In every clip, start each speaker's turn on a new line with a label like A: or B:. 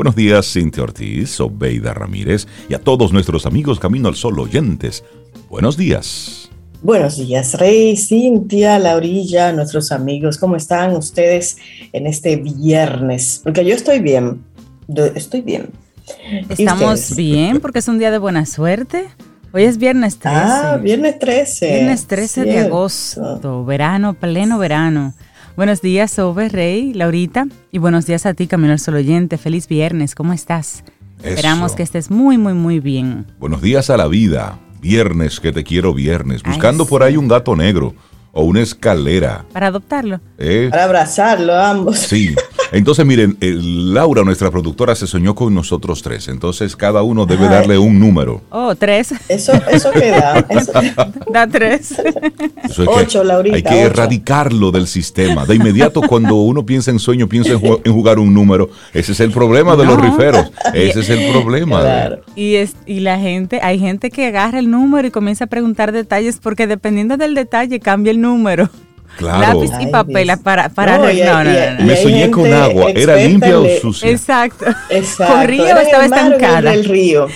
A: Buenos días, Cintia Ortiz, Obeida Ramírez y a todos nuestros amigos Camino al Sol oyentes. Buenos días.
B: Buenos días, Rey, Cintia, Laurilla, nuestros amigos. ¿Cómo están ustedes en este viernes? Porque yo estoy bien. estoy bien.
C: Estamos bien porque es un día de buena suerte. Hoy es viernes 13.
B: Ah, viernes 13.
C: Viernes 13 de agosto, verano, pleno verano. Buenos días, Ove, Rey, Laurita. Y buenos días a ti, Camino al Sol Oyente. Feliz viernes, ¿cómo estás? Esperamos que estés muy, muy, muy bien.
A: Buenos días a la vida. Viernes, que te quiero viernes. Buscando por ahí un gato negro o una escalera.
C: Para adoptarlo.
B: ¿Eh? Para abrazarlo ambos.
A: Sí. Entonces, miren, Laura, nuestra productora, se soñó con nosotros tres. Entonces, cada uno debe darle un número.
C: Oh, tres.
B: Eso, eso qué da.
C: Da tres.
B: ocho, Laurita.
A: Hay que erradicarlo del sistema. De inmediato, cuando uno piensa en sueño, piensa en, jugar un número. Ese es el problema de los riferos. Ese es el problema.
C: Y, es, y la gente, hay gente que agarra el número y comienza a preguntar detalles porque dependiendo del detalle cambia el número. Lápiz y papel para, para no,
A: Me soñé con agua, ¿era limpia o sucia?
C: Exacto.
B: Exacto.
C: ¿Corría o estaba estancada?
B: El río.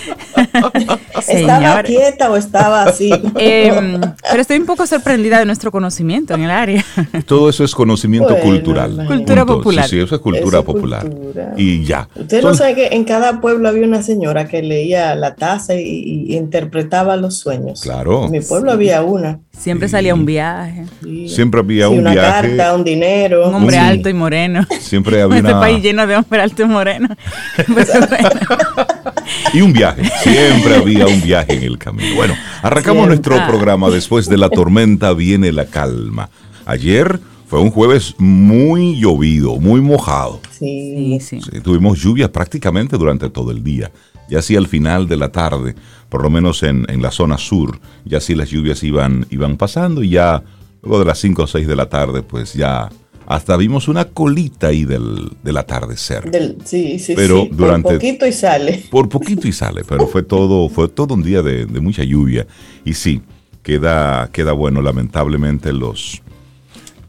B: ¿Estaba quieta o estaba así?
C: Em, pero estoy un poco sorprendida de nuestro conocimiento en el área.
A: Todo eso es conocimiento cultural.
C: Cultura popular.
A: Sí, eso es cultura popular. Y ya.
B: Usted no sabe que en cada pueblo había una señora que leía la taza y, interpretaba los sueños.
A: Claro.
B: En mi pueblo había una.
C: Siempre salía un viaje.
A: Siempre había un
B: una
A: viaje.
B: Una carta, un dinero.
C: Un hombre alto y moreno.
A: Siempre había
C: este país lleno de hombres altos y morenos.
A: y un viaje. Siempre había un viaje en el camino. Bueno, arrancamos nuestro programa. Después de la tormenta viene la calma. Ayer fue un jueves muy llovido, muy mojado.
B: Sí, sí.
A: tuvimos lluvias prácticamente durante todo el día. Ya así al final de la tarde, por lo menos en, la zona sur, ya así las lluvias iban, iban pasando y ya luego de las 5 o 6 de la tarde, pues ya hasta vimos una colita ahí del, del atardecer.
B: sí, sí,
A: pero
B: sí.
A: Durante,
B: por poquito y sale.
A: Por poquito y sale, pero fue todo, fue todo un día de, mucha lluvia. Y sí, queda, queda bueno, lamentablemente los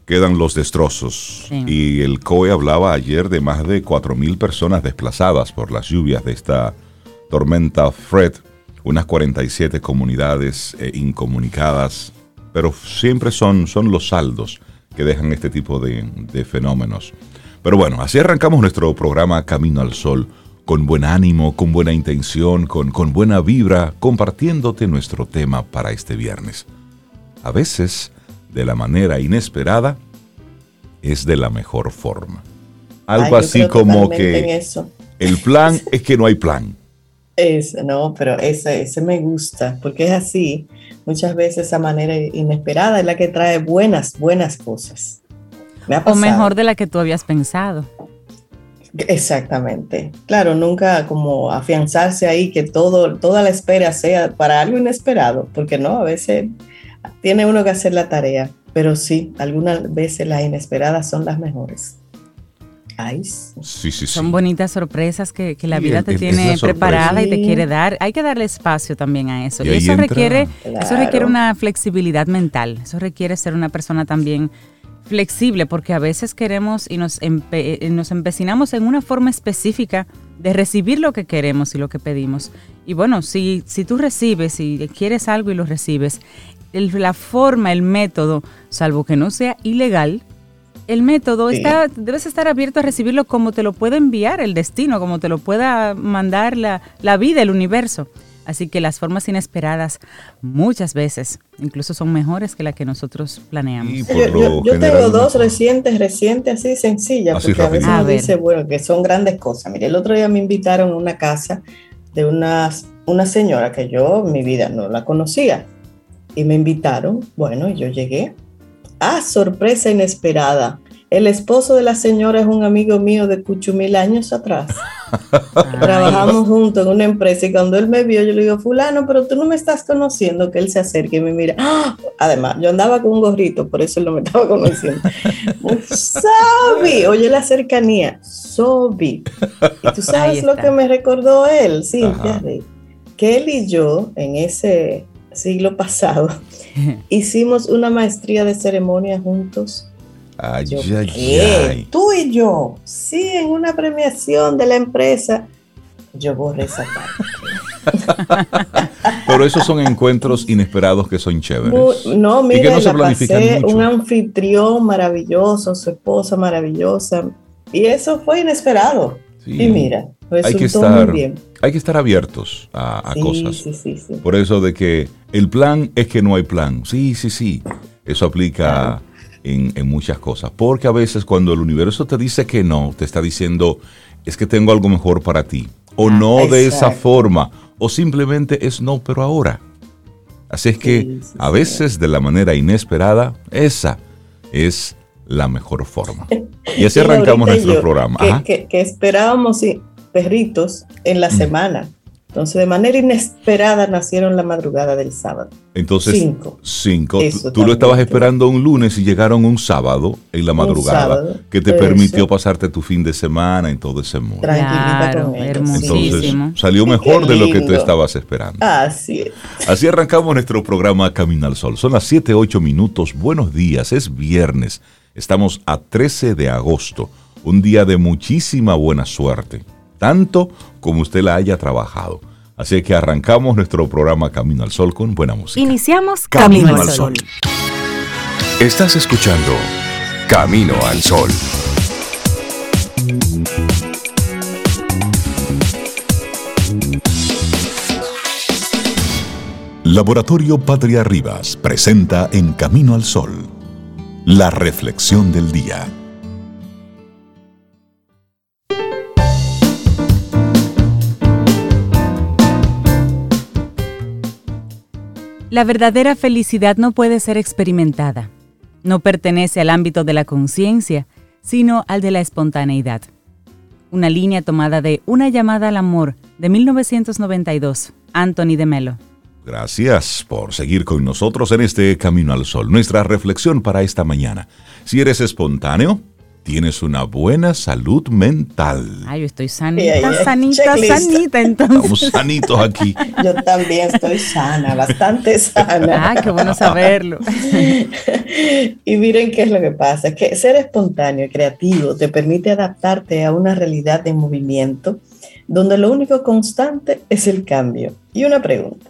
A: quedan los destrozos. Y el COE hablaba ayer de más de 4.000 personas desplazadas por las lluvias de esta tormenta Fred, unas 47 comunidades eh, incomunicadas, pero siempre son, son los saldos que dejan este tipo de, fenómenos. Pero bueno, así arrancamos nuestro programa Camino al Sol, con buen ánimo, con buena intención, con, con buena vibra, compartiéndote nuestro tema para este viernes. A veces, de la manera inesperada, es de la mejor forma. Algo así como que el plan es que no hay plan.
B: Ese, no, pero ese, ese me gusta, porque es así. Muchas veces esa manera inesperada es la que trae buenas, buenas cosas.
C: o mejor de la que tú habías pensado.
B: Exactamente. Claro, nunca como afianzarse ahí que todo, toda la espera sea para algo inesperado, porque no, a veces tiene uno que hacer la tarea, pero sí, algunas veces las inesperadas son las mejores.
C: Son bonitas sorpresas que, la vida te tiene preparada y te quiere dar. Hay que darle espacio también a eso. Y, eso requiere, eso requiere una flexibilidad mental. Eso requiere ser una persona también flexible, porque a veces queremos y nos, eh, nos empecinamos en una forma específica de recibir lo que queremos y lo que pedimos. Y bueno, si, si tú recibes y quieres algo y lo recibes, la forma, el método, salvo que no sea ilegal, el método está, debes estar abierto a recibirlo como te lo pueda enviar el destino, como te lo pueda mandar la, vida, el universo. Así que las formas inesperadas muchas veces incluso son mejores que las que nosotros planeamos.
B: Yo, tengo dos recientes, recientes, así sencillas, porque a veces uno dice, bueno, que son grandes cosas. Mire, el otro día me invitaron a una casa de una, una señora que yo en mi vida no la conocía. Y me invitaron, bueno, y yo llegué Ah, sorpresa inesperada. El esposo de la señora es un amigo mío de mil años atrás. Trabajamos juntos en una empresa y cuando él me vio, yo le digo, fulano, pero tú no me estás conociendo, que él se acerque y me mira. ¡Ah! Además, yo andaba con un gorrito, por eso él no me estaba conociendo. Sobi, oye la cercanía, Sobi. Y tú sabes lo que me recordó él, sí, que él y yo en ese siglo pasado, hicimos una maestría de ceremonia juntos Ay, ay, Tú y yo, sí, en una premiación de la empresa, yo borré esa parte.
A: Pero esos son encuentros inesperados que son chéveres.
B: no, mira, no se pasé, un anfitrión maravilloso, su esposa maravillosa, y eso fue inesperado. Y mira,
A: hay que estar, muy bien. Hay que estar abiertos a, cosas. Por eso de que el plan es que no hay plan. Sí, sí, sí. Eso aplica en, muchas cosas. Porque a veces cuando el universo te dice que no, te está diciendo, es que tengo algo mejor para ti. O ah, no de esa forma. O simplemente es no, pero ahora. Así es que a veces de la manera inesperada, esa es la mejor forma. Y así arrancamos nuestro programa.
B: Que, que, esperábamos perritos en la semana. Entonces, de manera inesperada nacieron la madrugada del sábado.
A: Entonces, cinco. Cinco. tú, lo estabas esperando un lunes y llegaron un sábado en la madrugada que te permitió pasarte tu fin de semana en todo ese mundo.
C: Claro, Entonces,
A: salió mejor de lo que tú estabas esperando.
B: Así es.
A: Así arrancamos nuestro programa Camino al Sol. Son las 7, 8 minutos. Buenos días, es viernes. Estamos a 13 de agosto, un día de muchísima buena suerte, tanto como usted la haya trabajado. Así que arrancamos nuestro programa Camino al Sol con buena música.
C: Iniciamos Camino, al Sol.
D: Estás escuchando Camino al Sol. Laboratorio Patria Rivas presenta En Camino al Sol la reflexión del día.
C: La verdadera felicidad no puede ser experimentada. No pertenece al ámbito de la conciencia, sino al de la espontaneidad. Una línea tomada de Una llamada al amor de 1992, Anthony de Melo.
A: Gracias por seguir con nosotros en este Camino al Sol. Nuestra reflexión para esta mañana. Si eres espontáneo, tienes una buena salud mental.
C: Ay, yo estoy sanita, sanita, sanita, entonces.
A: Estamos sanitos aquí.
B: Yo también estoy sana, bastante sana.
C: Ah, qué bueno saberlo.
B: y miren qué es lo que pasa, es que ser espontáneo y creativo te permite adaptarte a una realidad de movimiento donde lo único constante es el cambio. Y una pregunta.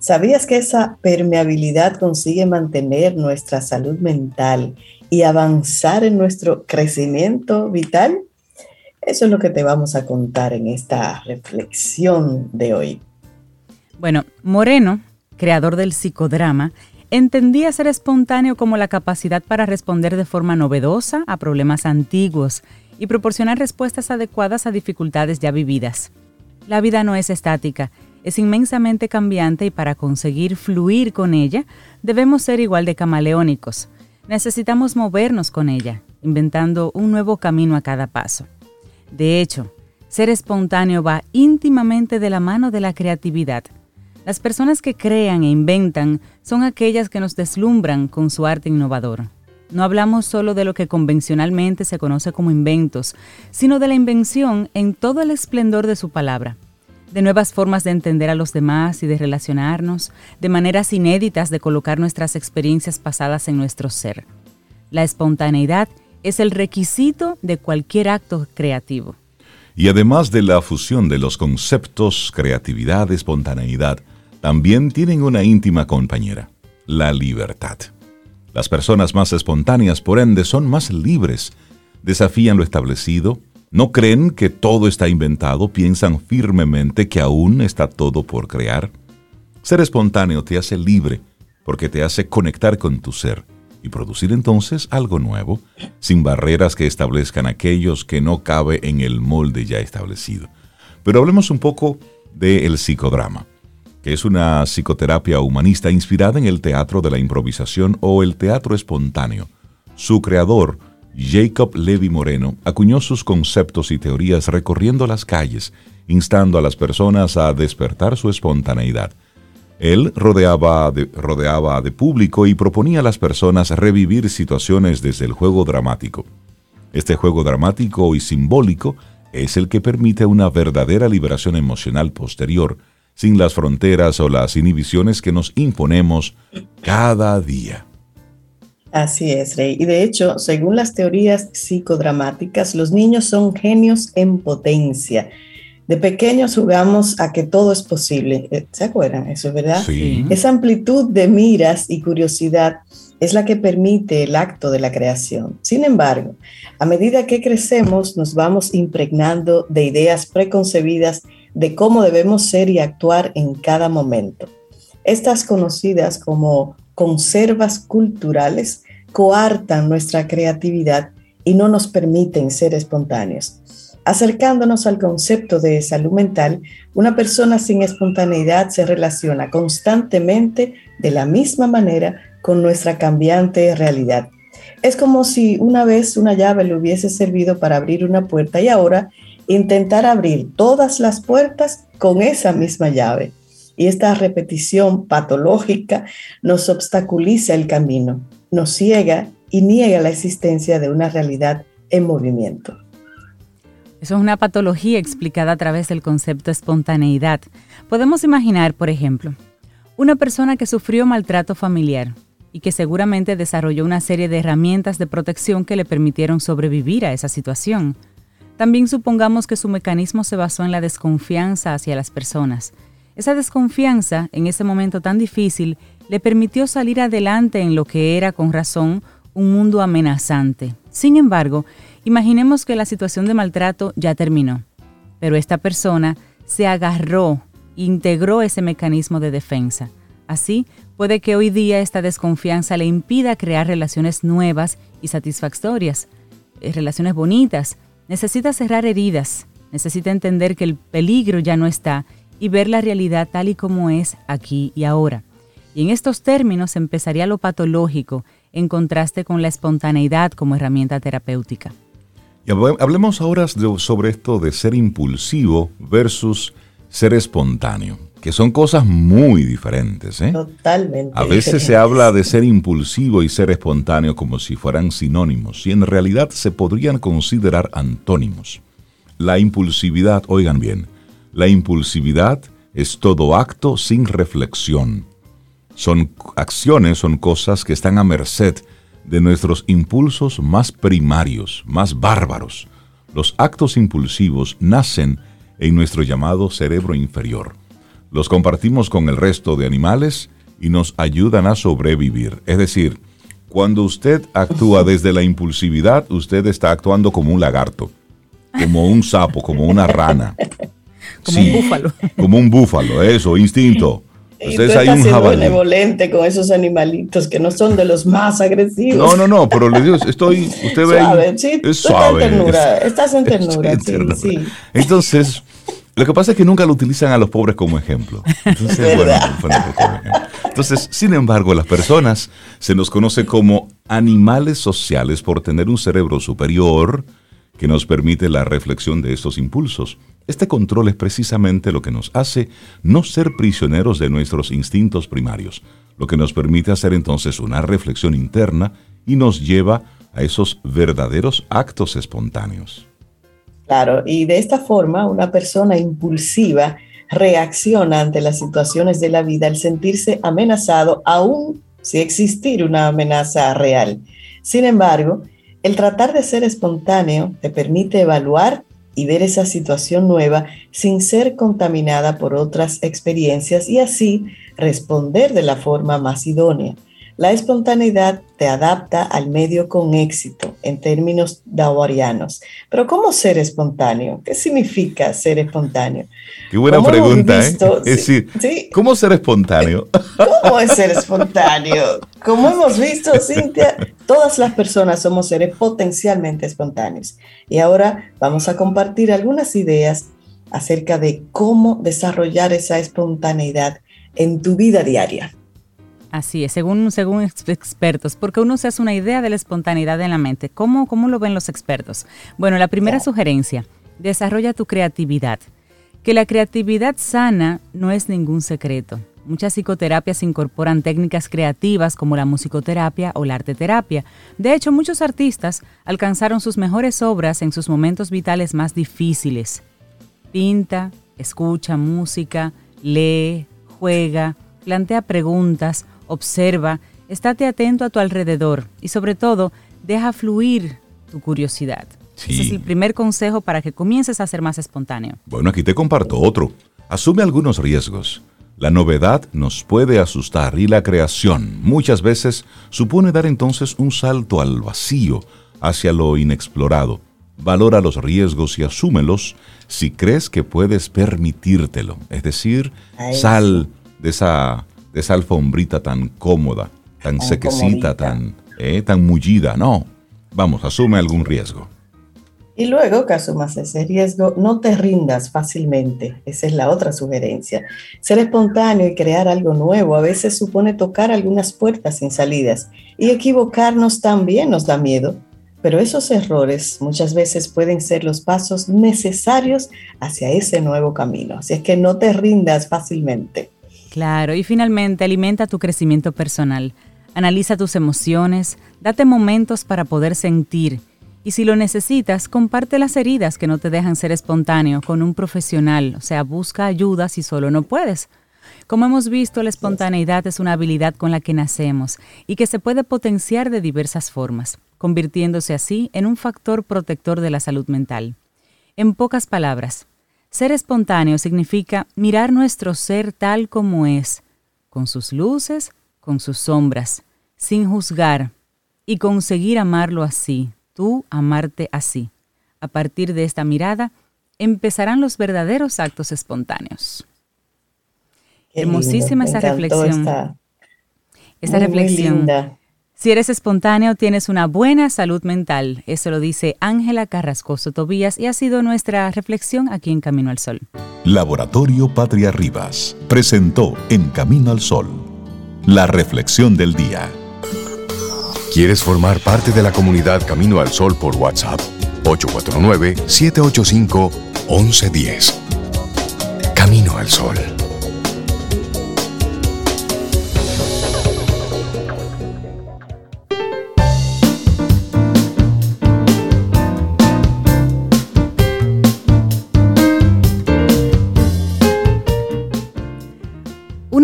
B: ¿Sabías que esa permeabilidad consigue mantener nuestra salud mental y avanzar en nuestro crecimiento vital? Eso es lo que te vamos a contar en esta reflexión de hoy.
C: Bueno, Moreno, creador del psicodrama, entendía ser espontáneo como la capacidad para responder de forma novedosa a problemas antiguos y proporcionar respuestas adecuadas a dificultades ya vividas. La vida no es estática es inmensamente cambiante y para conseguir fluir con ella debemos ser igual de camaleónicos. Necesitamos movernos con ella, inventando un nuevo camino a cada paso. De hecho, ser espontáneo va íntimamente de la mano de la creatividad. Las personas que crean e inventan son aquellas que nos deslumbran con su arte innovador. No hablamos solo de lo que convencionalmente se conoce como inventos, sino de la invención en todo el esplendor de su palabra de nuevas formas de entender a los demás y de relacionarnos, de maneras inéditas de colocar nuestras experiencias pasadas en nuestro ser. La espontaneidad es el requisito de cualquier acto creativo.
A: Y además de la fusión de los conceptos creatividad, espontaneidad, también tienen una íntima compañera, la libertad. Las personas más espontáneas, por ende, son más libres, desafían lo establecido, no creen que todo está inventado, piensan firmemente que aún está todo por crear. Ser espontáneo te hace libre porque te hace conectar con tu ser y producir entonces algo nuevo, sin barreras que establezcan aquellos que no cabe en el molde ya establecido. Pero hablemos un poco del psicodrama, que es una psicoterapia humanista inspirada en el teatro de la improvisación o el teatro espontáneo. Su creador, Jacob Levi Moreno acuñó sus conceptos y teorías recorriendo las calles, instando a las personas a despertar su espontaneidad. Él rodeaba de, rodeaba de público y proponía a las personas revivir situaciones desde el juego dramático. Este juego dramático y simbólico es el que permite una verdadera liberación emocional posterior, sin las fronteras o las inhibiciones que nos imponemos cada día.
B: Así es, Rey. Y de hecho, según las teorías psicodramáticas, los niños son genios en potencia. De pequeños jugamos a que todo es posible. Eh, ¿Se acuerdan? Eso es verdad. Sí. Esa amplitud de miras y curiosidad es la que permite el acto de la creación. Sin embargo, a medida que crecemos, nos vamos impregnando de ideas preconcebidas de cómo debemos ser y actuar en cada momento. Estas conocidas como conservas culturales coartan nuestra creatividad y no nos permiten ser espontáneos. Acercándonos al concepto de salud mental, una persona sin espontaneidad se relaciona constantemente de la misma manera con nuestra cambiante realidad. Es como si una vez una llave le hubiese servido para abrir una puerta y ahora intentar abrir todas las puertas con esa misma llave y esta repetición patológica nos obstaculiza el camino, nos ciega y niega la existencia de una realidad en movimiento.
C: Eso es una patología explicada a través del concepto espontaneidad. Podemos imaginar, por ejemplo, una persona que sufrió maltrato familiar y que seguramente desarrolló una serie de herramientas de protección que le permitieron sobrevivir a esa situación. También supongamos que su mecanismo se basó en la desconfianza hacia las personas, esa desconfianza, en ese momento tan difícil, le permitió salir adelante en lo que era, con razón, un mundo amenazante. Sin embargo, imaginemos que la situación de maltrato ya terminó, pero esta persona se agarró, integró ese mecanismo de defensa. Así, puede que hoy día esta desconfianza le impida crear relaciones nuevas y satisfactorias, eh, relaciones bonitas. Necesita cerrar heridas, necesita entender que el peligro ya no está y ver la realidad tal y como es aquí y ahora. Y en estos términos empezaría lo patológico en contraste con la espontaneidad como herramienta terapéutica.
A: Y hablemos ahora sobre esto de ser impulsivo versus ser espontáneo, que son cosas muy diferentes. ¿eh?
B: Totalmente.
A: A veces se habla de ser impulsivo y ser espontáneo como si fueran sinónimos, y en realidad se podrían considerar antónimos. La impulsividad, oigan bien, la impulsividad es todo acto sin reflexión. Son acciones, son cosas que están a merced de nuestros impulsos más primarios, más bárbaros. Los actos impulsivos nacen en nuestro llamado cerebro inferior. Los compartimos con el resto de animales y nos ayudan a sobrevivir. Es decir, cuando usted actúa desde la impulsividad, usted está actuando como un lagarto, como un sapo, como una rana.
C: Como un búfalo.
A: Como un búfalo, eso, instinto.
B: Ustedes hay un jabalí. benevolente con esos animalitos que no son de los más agresivos.
A: No, no, no, pero le digo, estoy, usted ve,
B: sí, es suave. En ternura, estás en ternura, sí, sí.
A: Entonces, lo que pasa es que nunca lo utilizan a los pobres como ejemplo. Entonces, bueno, Entonces, sin embargo, las personas se nos conoce como animales sociales por tener un cerebro superior que nos permite la reflexión de estos impulsos. Este control es precisamente lo que nos hace no ser prisioneros de nuestros instintos primarios, lo que nos permite hacer entonces una reflexión interna y nos lleva a esos verdaderos actos espontáneos.
B: Claro, y de esta forma una persona impulsiva reacciona ante las situaciones de la vida al sentirse amenazado, aún si existir una amenaza real. Sin embargo, el tratar de ser espontáneo te permite evaluar y ver esa situación nueva sin ser contaminada por otras experiencias y así responder de la forma más idónea. La espontaneidad te adapta al medio con éxito en términos dawarianos. Pero ¿cómo ser espontáneo? ¿Qué significa ser espontáneo?
A: Qué buena pregunta, ¿eh? Es decir, ¿cómo ser espontáneo?
B: ¿Cómo es ser espontáneo? Como hemos visto, Cintia, todas las personas somos seres potencialmente espontáneos. Y ahora vamos a compartir algunas ideas acerca de cómo desarrollar esa espontaneidad en tu vida diaria.
C: Así es, según, según expertos, porque uno se hace una idea de la espontaneidad en la mente. ¿Cómo, cómo lo ven los expertos? Bueno, la primera sugerencia, desarrolla tu creatividad. Que la creatividad sana no es ningún secreto. Muchas psicoterapias incorporan técnicas creativas como la musicoterapia o la arteterapia. De hecho, muchos artistas alcanzaron sus mejores obras en sus momentos vitales más difíciles. Pinta, escucha música, lee, juega, plantea preguntas observa Estate atento a tu alrededor y sobre todo, deja fluir tu curiosidad. Ese es el primer consejo para que comiences a ser más espontáneo.
A: Bueno, aquí te comparto otro. Asume algunos riesgos. La novedad nos puede asustar y la creación muchas veces supone dar entonces un salto al vacío, hacia lo inexplorado. Valora los riesgos y asúmelos si crees que puedes permitírtelo. Es decir, sal de esa, de esa alfombrita tan cómoda, tan, sequecita, tan, eh, tan mullida. No, vamos, asume algún riesgo.
B: Y luego que asumas ese riesgo, no te rindas fácilmente. Esa es la otra sugerencia. Ser espontáneo y crear algo nuevo a veces supone tocar algunas puertas sin salidas. Y equivocarnos también nos da miedo. Pero esos errores muchas veces pueden ser los pasos necesarios hacia ese nuevo camino. Así es que no te rindas fácilmente.
C: Claro, y finalmente alimenta tu crecimiento personal. Analiza tus emociones, date momentos para poder sentir y si lo necesitas, comparte las heridas que no te dejan ser espontáneo con un profesional, o sea, busca ayuda si solo no puedes. Como hemos visto, la espontaneidad es una habilidad con la que nacemos y que se puede potenciar de diversas formas, convirtiéndose así en un factor protector de la salud mental. En pocas palabras, ser espontáneo significa mirar nuestro ser tal como es, con sus luces, con sus sombras, sin juzgar, y conseguir amarlo así, tú amarte así. A partir de esta mirada, empezarán los verdaderos actos espontáneos. Hermosísima esa reflexión. Esta, reflexión. Si eres espontáneo, tienes una buena salud mental. Eso lo dice Ángela Carrascoso Tobías y ha sido nuestra reflexión aquí en Camino al Sol.
D: Laboratorio Patria Rivas presentó En Camino al Sol la reflexión del día.
E: ¿Quieres formar parte de la comunidad Camino al Sol por WhatsApp? 849-785-1110. Camino al Sol.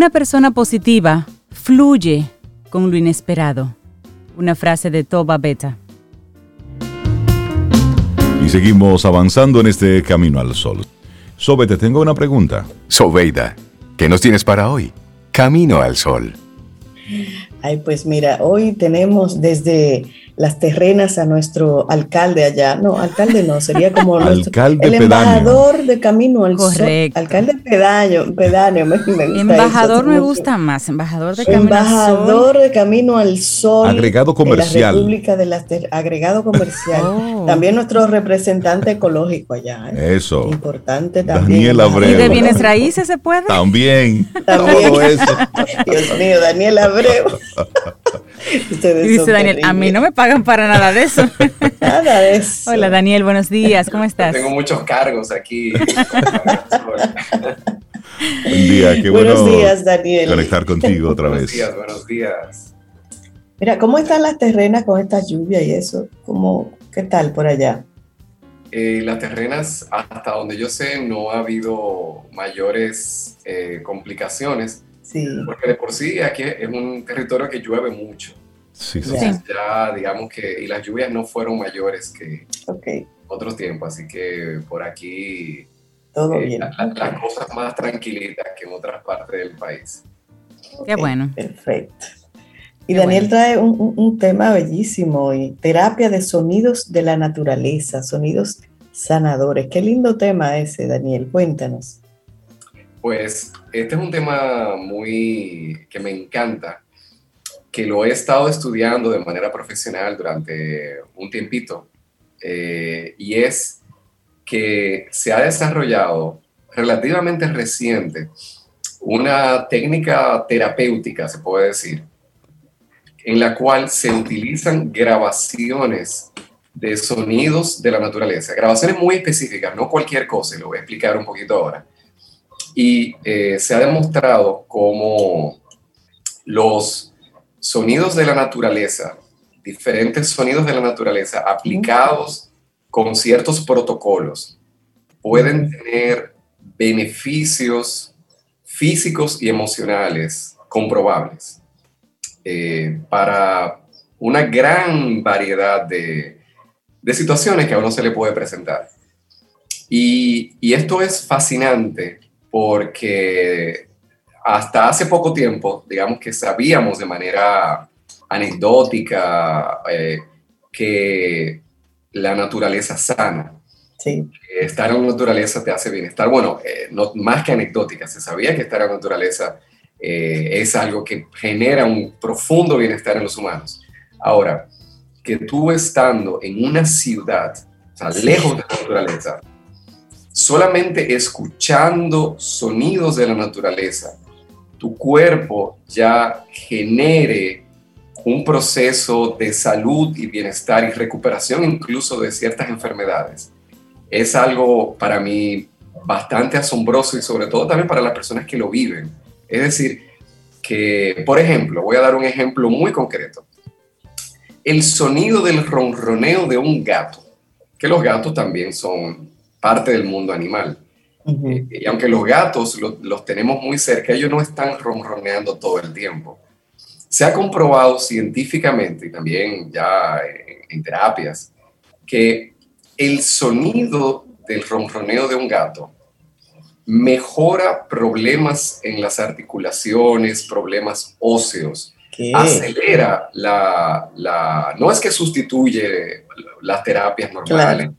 C: Una persona positiva fluye con lo inesperado una frase de Toba Beta.
A: Y seguimos avanzando en este camino al sol. Sobe, te tengo una pregunta.
E: Sobeida, ¿qué nos tienes para hoy? Camino al sol.
B: Ay, pues mira, hoy tenemos desde las terrenas a nuestro alcalde allá. No, alcalde no, sería como
A: alcalde
B: el embajador de Camino al Correcto. Sol. Alcalde pedáneo, pedáneo me, gusta
C: Embajador me gusta más, embajador de Camino
B: embajador al Sol. de Camino al Sol.
A: Agregado comercial.
B: la República de las Agregado comercial. Oh. También nuestro representante ecológico allá.
A: ¿eh? Eso.
B: Importante también.
A: Daniel Abreu. ¿Y
C: de bienes raíces se puede?
A: También. también. Todo eso.
B: Dios mío, Daniel Abreu.
C: dice Daniel, a mí no me pagan para nada de eso.
B: nada de eso.
C: Hola Daniel, buenos días, ¿cómo estás?
F: Tengo muchos cargos aquí.
A: Buen día, qué bueno
B: buenos días, Daniel.
A: conectar contigo otra
F: vez.
A: Buenos
F: días, buenos días.
B: Mira, ¿cómo están las terrenas con esta lluvia y eso? ¿Cómo, ¿Qué tal por allá?
F: Eh, las terrenas, hasta donde yo sé, no ha habido mayores eh, complicaciones. Sí. Porque de por sí aquí es un territorio que llueve mucho. Sí, sí. ya digamos que, y las lluvias no fueron mayores que otros tiempos, así que por aquí
B: todo eh, bien.
F: las cosas más tranquilitas que en otras partes del país.
C: Qué bueno.
B: Perfecto. Y Daniel trae un, un, tema bellísimo, y terapia de sonidos de la naturaleza, sonidos sanadores. Qué lindo tema ese, Daniel. Cuéntanos.
F: Pues este es un tema muy que me encanta, que lo he estado estudiando de manera profesional durante un tiempito, eh, y es que se ha desarrollado relativamente reciente una técnica terapéutica, se puede decir, en la cual se utilizan grabaciones de sonidos de la naturaleza, grabaciones muy específicas, no cualquier cosa, lo voy a explicar un poquito ahora y eh, se ha demostrado cómo los sonidos de la naturaleza, diferentes sonidos de la naturaleza aplicados con ciertos protocolos, pueden tener beneficios físicos y emocionales comprobables. eh, para una gran variedad de, de, situaciones que a uno se le puede presentar. Y, y esto es fascinante porque hasta hace poco tiempo, digamos que sabíamos de manera anecdótica eh, que la naturaleza sana. Sí. estar en la naturaleza te hace bienestar. Bueno, eh, no, más que anecdótica, se sabía que estar en la naturaleza eh, es algo que genera un profundo bienestar en los humanos. Ahora, que tú estando en una ciudad, o sea, lejos de la naturaleza, solamente escuchando sonidos de la naturaleza, tu cuerpo ya genere un proceso de salud y bienestar y recuperación incluso de ciertas enfermedades. Es algo para mí bastante asombroso y sobre todo también para las personas que lo viven. Es decir, que, por ejemplo, voy a dar un ejemplo muy concreto. El sonido del ronroneo de un gato, que los gatos también son parte del mundo animal. Eh, y aunque los gatos los tenemos muy cerca, ellos no están ronroneando todo el tiempo. Se ha comprobado científicamente y también ya en, terapias que el sonido del ronroneo de un gato mejora problemas en las articulaciones, problemas óseos, acelera la, la, no es que sustituye las terapias normales,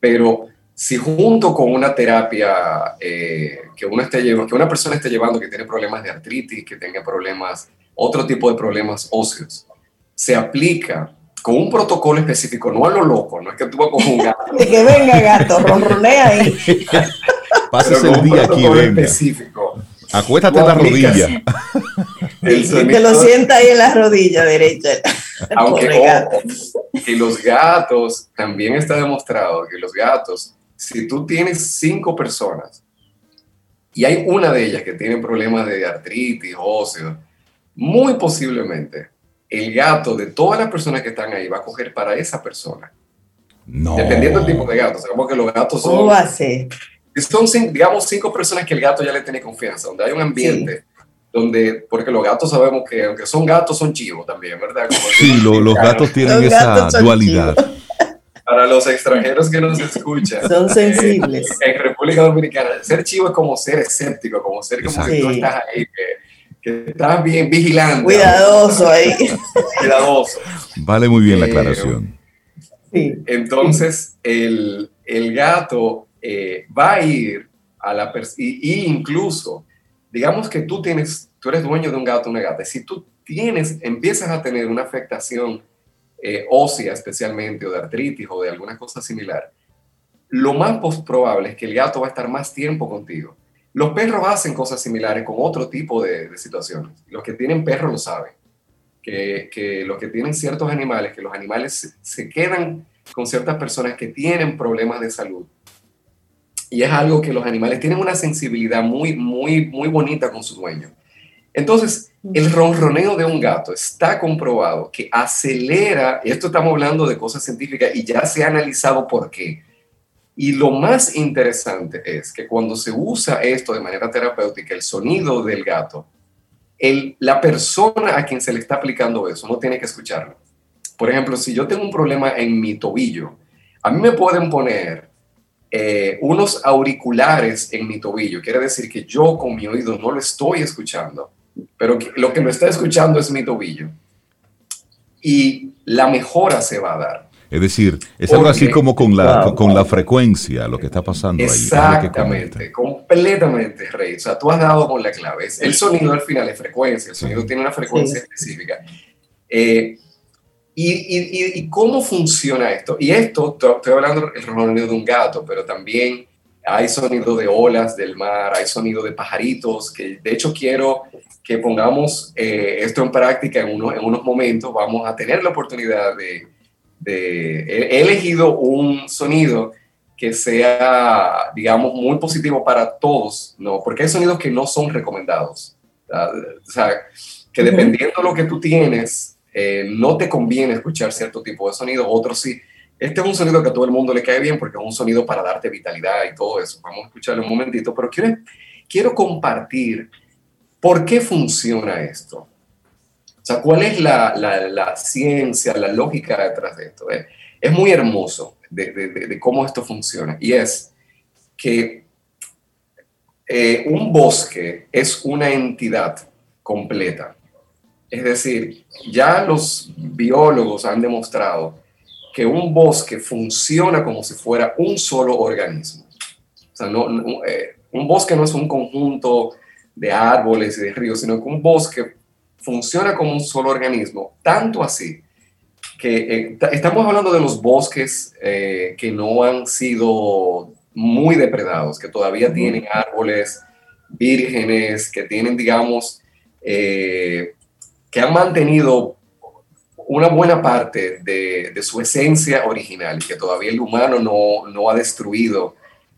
F: pero si junto con una terapia eh, que, uno esté que una persona esté llevando que tiene problemas de artritis, que tenga problemas, otro tipo de problemas óseos, se aplica con un protocolo específico, no a lo loco, no es que tú vas con un gato.
B: de que venga gato, ronronea ahí.
A: Pásese el día aquí, venga. específico. Acuéstate en la rodilla.
B: te lo sienta ahí en la rodilla derecha.
F: Aunque que los gatos, también está demostrado que los gatos si tú tienes cinco personas y hay una de ellas que tiene problemas de artritis, óseo, muy posiblemente el gato de todas las personas que están ahí va a coger para esa persona. No. Dependiendo del tipo de gato. Sabemos que los gatos son.
B: ¿Cómo va a ser?
F: Son, digamos, cinco personas que el gato ya le tiene confianza, donde hay un ambiente. Donde, porque los gatos sabemos que aunque son gatos, son chivos también, ¿verdad?
A: sí, los gatos tienen esa dualidad
F: para los extranjeros que nos escuchan.
B: Son sensibles.
F: En República Dominicana, ser chivo es como ser escéptico, como ser como que tú estás ahí, que, estás bien vigilante.
B: Cuidadoso ahí.
F: Cuidadoso.
A: Vale muy bien la aclaración.
F: Sí. Entonces, el, el gato eh, va a ir a la persona, y, incluso, digamos que tú tienes, tú eres dueño de un gato, una gata, si tú tienes, empiezas a tener una afectación eh, ósea especialmente, o de artritis, o de alguna cosa similar, lo más probable es que el gato va a estar más tiempo contigo. Los perros hacen cosas similares con otro tipo de, situaciones. Los que tienen perros lo saben. Que, que, los que tienen ciertos animales, que los animales se, quedan con ciertas personas que tienen problemas de salud. Y es algo que los animales tienen una sensibilidad muy, muy, muy bonita con su dueño. Entonces, el ronroneo de un gato está comprobado que acelera, y esto estamos hablando de cosas científicas y ya se ha analizado por qué. Y lo más interesante es que cuando se usa esto de manera terapéutica, el sonido del gato, el, la persona a quien se le está aplicando eso no tiene que escucharlo. Por ejemplo, si yo tengo un problema en mi tobillo, a mí me pueden poner eh, unos auriculares en mi tobillo. Quiere decir que yo con mi oído no lo estoy escuchando pero lo que me está escuchando es mi tobillo. Y la mejora se va a dar.
A: Es decir, es algo así como con la, con la frecuencia, lo que está pasando
F: ahí. Exactamente, completamente, Rey. O sea, tú has dado con la clave. El sonido al final es frecuencia, el sonido tiene una frecuencia específica. Eh, y, y, y, cómo funciona esto? Y esto, estoy hablando del sonido de un gato, pero también hay sonido de olas del mar, hay sonido de pajaritos, que de hecho quiero que pongamos eh, esto en práctica en, uno, en unos momentos, vamos a tener la oportunidad de, de he, elegido un sonido que sea, digamos, muy positivo para todos, ¿no? Porque hay sonidos que no son recomendados. O sea, que dependiendo de lo que tú tienes, eh, no te conviene escuchar cierto tipo de sonido, otros sí. Este es un sonido que a todo el mundo le cae bien porque es un sonido para darte vitalidad y todo eso. Vamos a escucharlo un momentito, pero quiero, quiero compartir ¿Por qué funciona esto? sea, ¿cuál es la, la, ciencia, la lógica detrás de esto? Eh, es muy hermoso de, de, cómo esto funciona y es que eh, un bosque es una entidad completa. Es decir, ya los biólogos han demostrado que un bosque funciona como si fuera un solo organismo. O sea, no, eh, un bosque no es un conjunto de árboles y de ríos, sino que un bosque funciona como un solo organismo, tanto así que eh, estamos hablando de los bosques eh, que no han sido muy depredados, que todavía tienen árboles vírgenes, que tienen, digamos, que han mantenido una buena parte de, su esencia original, que todavía el humano no, ha destruido.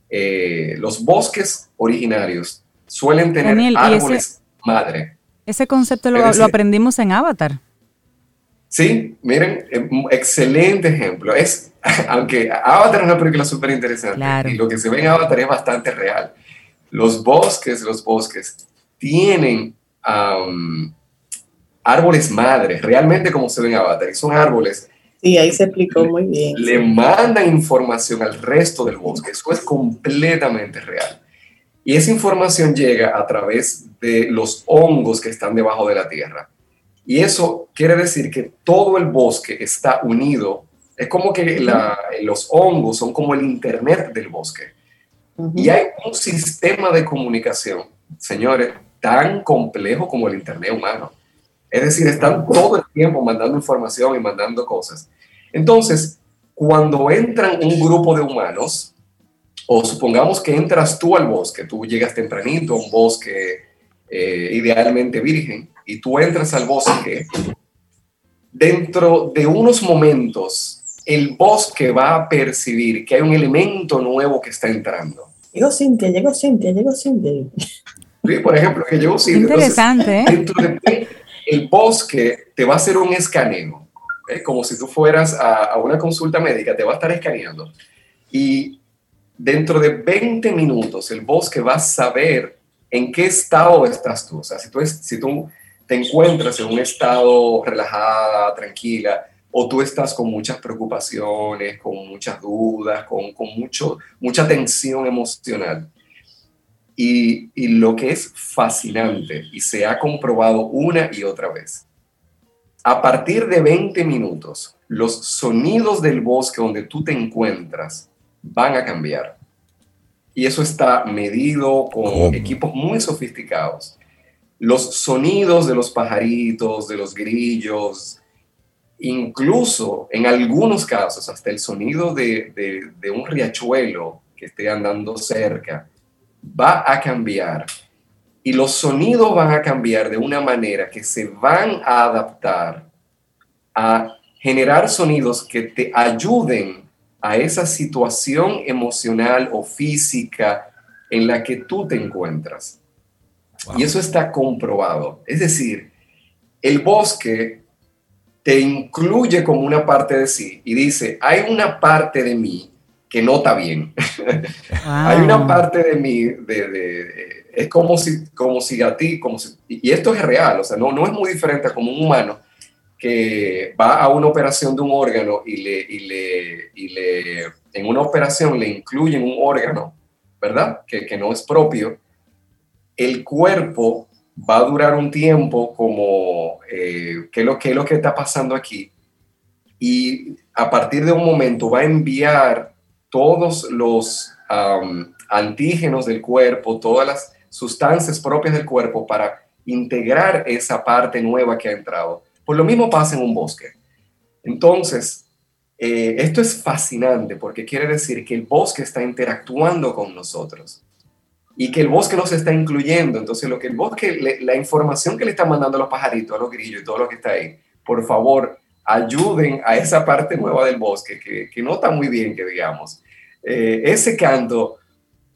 F: Eh, los bosques originarios suelen tener árboles madre.
C: Ese concepto lo, aprendimos en Avatar.
F: Sí, miren, eh, excelente ejemplo. Es, aunque Avatar es una película súper interesante y lo que se ve en Avatar es bastante real. Los bosques, los bosques tienen árboles madres, realmente como se ven en Avatar, y son árboles.
B: Sí, ahí se explicó muy bien.
F: Le mandan información al resto del bosque, eso es completamente real. Y esa información llega a través de los hongos que están debajo de la tierra. Y eso quiere decir que todo el bosque está unido. Es como que los hongos son como el Internet del bosque. Y hay un sistema de comunicación, señores, tan complejo como el Internet humano. Es decir, están todo el tiempo mandando información y mandando cosas. Entonces, cuando entran un grupo de humanos, o supongamos que entras tú al bosque, tú llegas tempranito a un bosque eh, idealmente virgen, y tú entras al bosque, dentro de unos momentos, el bosque va a percibir que hay un elemento nuevo que está entrando.
B: Llegó Cintia, llegó Cintia, llegó Cintia.
F: Sí, por ejemplo, que llegó Cintia.
C: Interesante, ¿eh?
F: El bosque te va a hacer un escaneo, ¿eh? como si tú fueras a, una consulta médica, te va a estar escaneando. Y dentro de 20 minutos el bosque va a saber en qué estado estás tú. O sea, si tú, te encuentras en un estado relajada, tranquila, o tú estás con muchas preocupaciones, con muchas dudas, con, con mucho, mucha tensión emocional y, lo que es fascinante y se ha comprobado una y otra vez, a partir de 20 minutos, los sonidos del bosque donde tú te encuentras van a cambiar. Y eso está medido con equipos muy sofisticados. Los sonidos de los pajaritos, de los grillos, incluso en algunos casos hasta el sonido de, de un riachuelo que esté andando cerca, va a cambiar y los sonidos van a cambiar de una manera que se van a adaptar a generar sonidos que te ayuden a esa situación emocional o física en la que tú te encuentras. Y eso está comprobado. Es decir, el bosque te incluye como una parte de sí y dice, hay una parte de mí que no está bien. Hay una parte de mí, de, es como si, como si a ti, como si, y esto es real, o sea, no, no es muy diferente a como un humano que va a una operación de un órgano y le, y le, y le en una operación le incluyen un órgano, ¿verdad? Que, que no es propio. El cuerpo va a durar un tiempo como, eh, ¿qué, lo, ¿qué es lo que está pasando aquí? Y a partir de un momento va a enviar todos los antígenos del cuerpo, todas las sustancias propias del cuerpo para integrar esa parte nueva que ha entrado. Pues lo mismo pasa en un bosque. Entonces, eh, esto es fascinante porque quiere decir que el bosque está interactuando con nosotros y que el bosque nos está incluyendo. Entonces, lo que el bosque, la información que le está mandando a los pajaritos, a los grillos y todo lo que está ahí, por favor, ayuden a esa parte nueva del bosque que, que no está muy bien, que digamos. Eh, ese canto,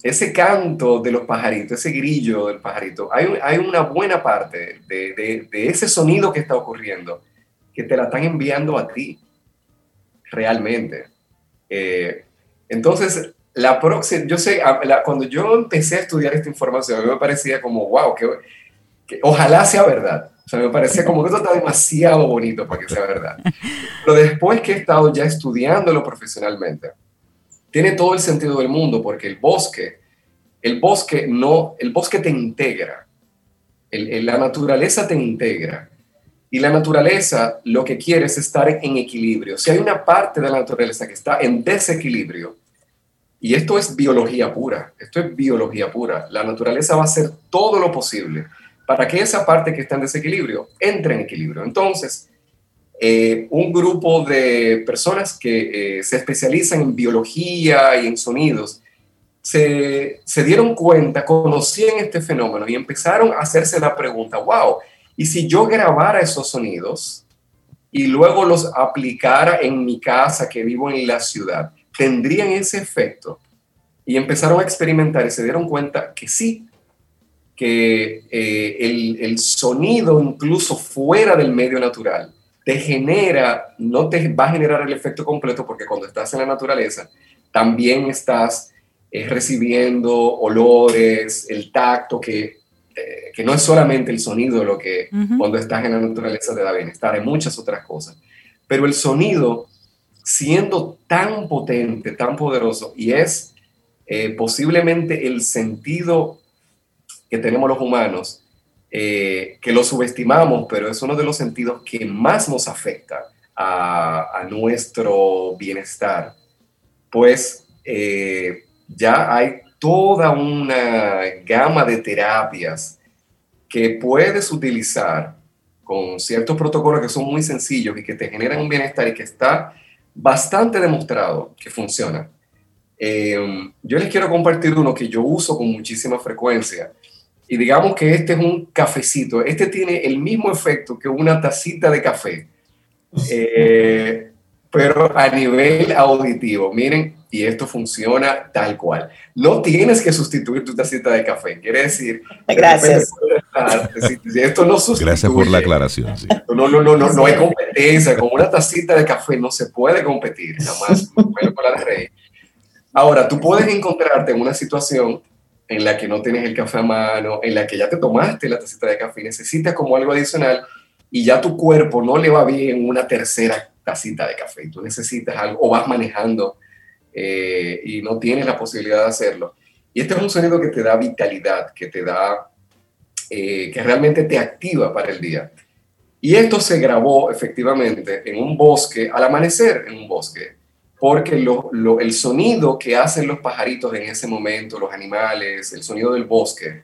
F: ese canto de los pajaritos, ese grillo del pajarito, hay, hay una buena parte de, de, de, ese sonido que está ocurriendo que te la están enviando a ti, realmente. Eh, entonces, la próxima, yo sé, cuando yo empecé a estudiar esta información, a mí me parecía como, wow, que, que ojalá sea verdad O sea, me parecía como que esto está demasiado bonito para que sea verdad. Pero después que he estado ya estudiándolo profesionalmente, tiene todo el sentido del mundo porque el bosque, el bosque no, el bosque te integra, la naturaleza te integra. Y la naturaleza lo que quiere es estar en equilibrio. Si hay una parte de la naturaleza que está en desequilibrio, y esto es biología pura, esto es biología pura, la naturaleza va a hacer todo lo posible para que esa parte que está en desequilibrio entre en equilibrio. Entonces, eh, un grupo de personas que eh, se especializan en biología y en sonidos se, se, dieron cuenta, conocían este fenómeno y empezaron a hacerse la pregunta, wow, ¿y si yo grabara esos sonidos y luego los aplicara en mi casa que vivo en la ciudad, tendrían ese efecto? Y empezaron a experimentar y se dieron cuenta que sí, que eh, el, el, sonido incluso fuera del medio natural te genera, no te va a generar el efecto completo porque cuando estás en la naturaleza también estás eh, recibiendo olores, el tacto, que, eh, que, no es solamente el sonido lo que cuando estás en la naturaleza te da bienestar, hay muchas otras cosas. Pero el sonido, siendo tan potente, tan poderoso, y es posiblemente el sentido que tenemos los humanos, eh, que lo subestimamos, pero es uno de los sentidos que más nos afecta a, nuestro bienestar, pues eh, ya hay toda una gama de terapias que puedes utilizar con ciertos protocolos que son muy sencillos y que te generan un bienestar y que está bastante demostrado que funciona. Eh, yo les quiero compartir uno que yo uso con muchísima frecuencia y digamos que este es un cafecito, este tiene el mismo efecto que una tacita de café, eh, pero a nivel auditivo. Miren, y esto funciona tal cual. No tienes que sustituir tu tacita de café, quiere decir...
B: Gracias.
F: esto no sustituye.
A: Gracias por la aclaración.
F: No, no, no, no, no hay competencia. Con una tacita de café no se puede competir, jamás. Ahora, tú puedes encontrarte en una situación en la que no tienes el café a mano, en la que ya te tomaste la tacita de café y necesitas como algo adicional y ya tu cuerpo no le va bien una tercera tacita de café tú necesitas algo o vas manejando eh, y no tienes la posibilidad de hacerlo. Y este es un sonido que te da vitalidad, que te da, eh, que realmente te activa para el día. Y esto se grabó efectivamente en un bosque, al amanecer en un bosque porque el sonido que hacen los pajaritos en ese momento, los animales, el sonido del bosque,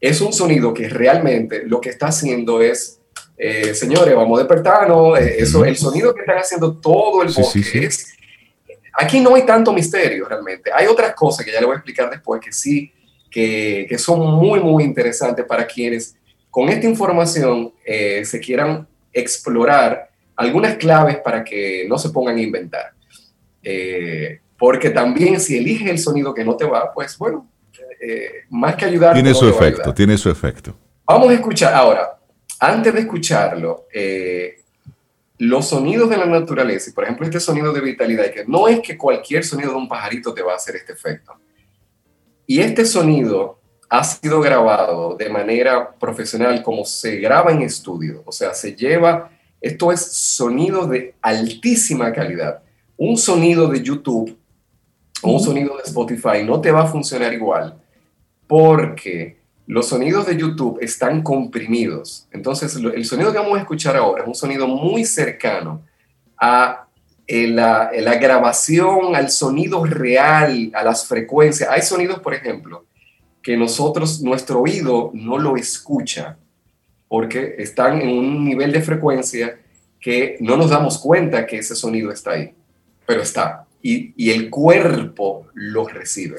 F: es un sonido que realmente lo que está haciendo es, eh, señores, vamos a despertarnos, eh, eso, el sonido que están haciendo todo el bosque es... Aquí no hay tanto misterio realmente, hay otras cosas que ya le voy a explicar después que sí, que, que son muy, muy interesantes para quienes con esta información eh, se quieran explorar algunas claves para que no se pongan a inventar. Eh, porque también si eliges el sonido que no te va, pues bueno, eh, más que ayudar.
A: Tiene su efecto, tiene su efecto.
F: Vamos a escuchar ahora, antes de escucharlo, eh, los sonidos de la naturaleza, y por ejemplo este sonido de vitalidad, que no es que cualquier sonido de un pajarito te va a hacer este efecto. Y este sonido ha sido grabado de manera profesional como se graba en estudio, o sea, se lleva, esto es sonido de altísima calidad un sonido de YouTube o un sonido de Spotify no te va a funcionar igual porque los sonidos de YouTube están comprimidos. Entonces, el sonido que vamos a escuchar ahora es un sonido muy cercano a eh, la, la, grabación, al sonido real, a las frecuencias. Hay sonidos, por ejemplo, que nosotros, nuestro oído no lo escucha porque están en un nivel de frecuencia que no nos damos cuenta que ese sonido está ahí pero está. Y, y el cuerpo los recibe.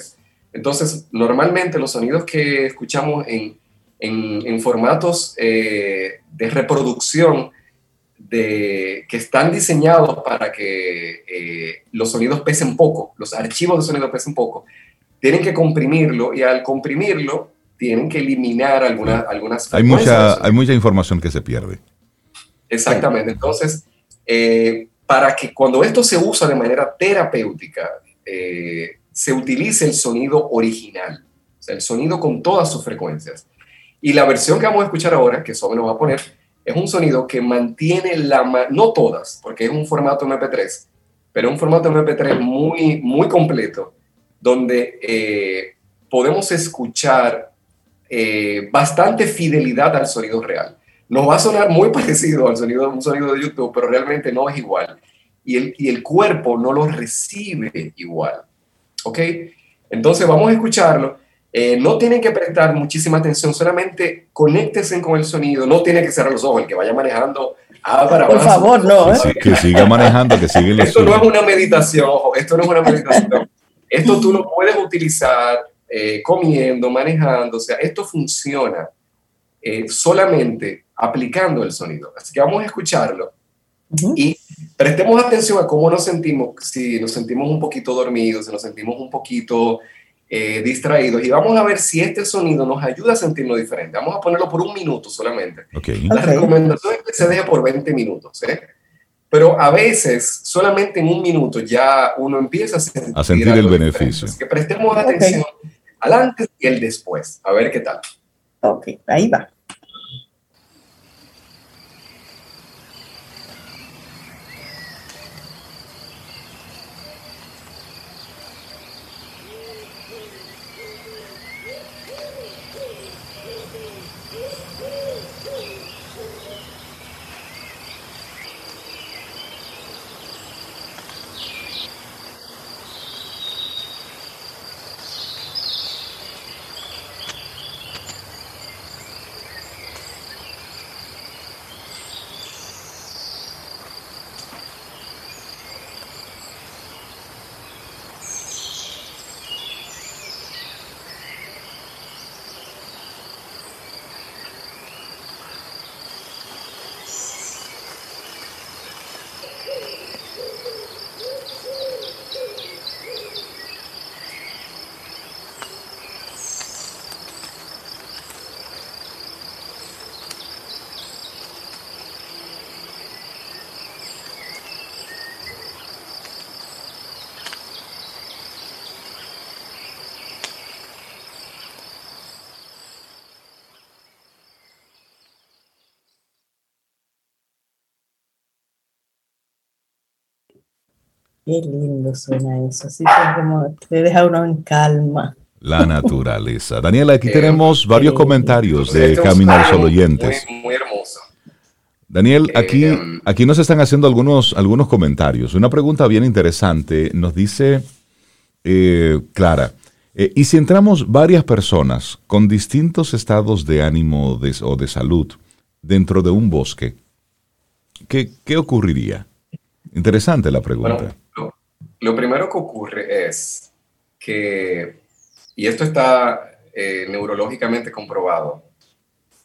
F: Entonces, normalmente los sonidos que escuchamos en, en, en formatos eh, de reproducción de, que están diseñados para que eh, los sonidos pesen poco, los archivos de sonido pesen poco, tienen que comprimirlo y al comprimirlo tienen que eliminar algunas algunas
A: hay mucha hay mucha información que se pierde
F: exactamente entonces eh, para que cuando esto se usa de manera terapéutica, eh, se utilice el sonido original, el sonido con todas sus frecuencias. Y la versión que vamos a escuchar ahora, que Sobe nos va a poner, es un sonido que mantiene la, no todas, porque es un formato MP3, pero un formato MP3 muy, muy completo, donde eh, podemos escuchar eh, bastante fidelidad al sonido real. Nos va a sonar muy parecido al sonido, un sonido de YouTube, pero realmente no es igual. Y el, y el cuerpo no lo recibe igual. ¿Ok? Entonces vamos a escucharlo. Eh, no tienen que prestar muchísima atención, solamente conéctense con el sonido. No tiene que cerrar los ojos. El que vaya manejando, abra
B: Por favor, no.
A: ¿eh? Que, siga manejando, que siga
F: Esto no es una meditación, esto no es una meditación. esto tú lo puedes utilizar eh, comiendo, manejando. O sea, esto funciona solamente aplicando el sonido. Así que vamos a escucharlo. Y prestemos atención a cómo nos sentimos, si nos sentimos un poquito dormidos, si nos sentimos un poquito eh, distraídos y vamos a ver si este sonido nos ayuda a sentirnos diferente. Vamos a ponerlo por un minuto solamente. La recomendación es que se deje por 20 minutos, ¿eh? pero a veces solamente en un minuto ya uno empieza a sentir,
A: a sentir el beneficio.
F: Así que prestemos atención al antes y el después, a ver qué tal.
B: Ok, ahí va. Qué lindo suena eso, así que como te deja uno en calma.
A: La naturaleza. Daniela, aquí tenemos varios comentarios de Camino al Sol oyentes.
F: Muy, hermoso.
A: Daniel, eh, aquí, um, aquí nos están haciendo algunos, algunos comentarios. Una pregunta bien interesante nos dice eh, Clara, eh, ¿y si entramos varias personas con distintos estados de ánimo o de salud dentro de un bosque, qué, qué ocurriría? Interesante la pregunta.
F: Lo, primero que ocurre es que, y esto está eh, neurológicamente comprobado,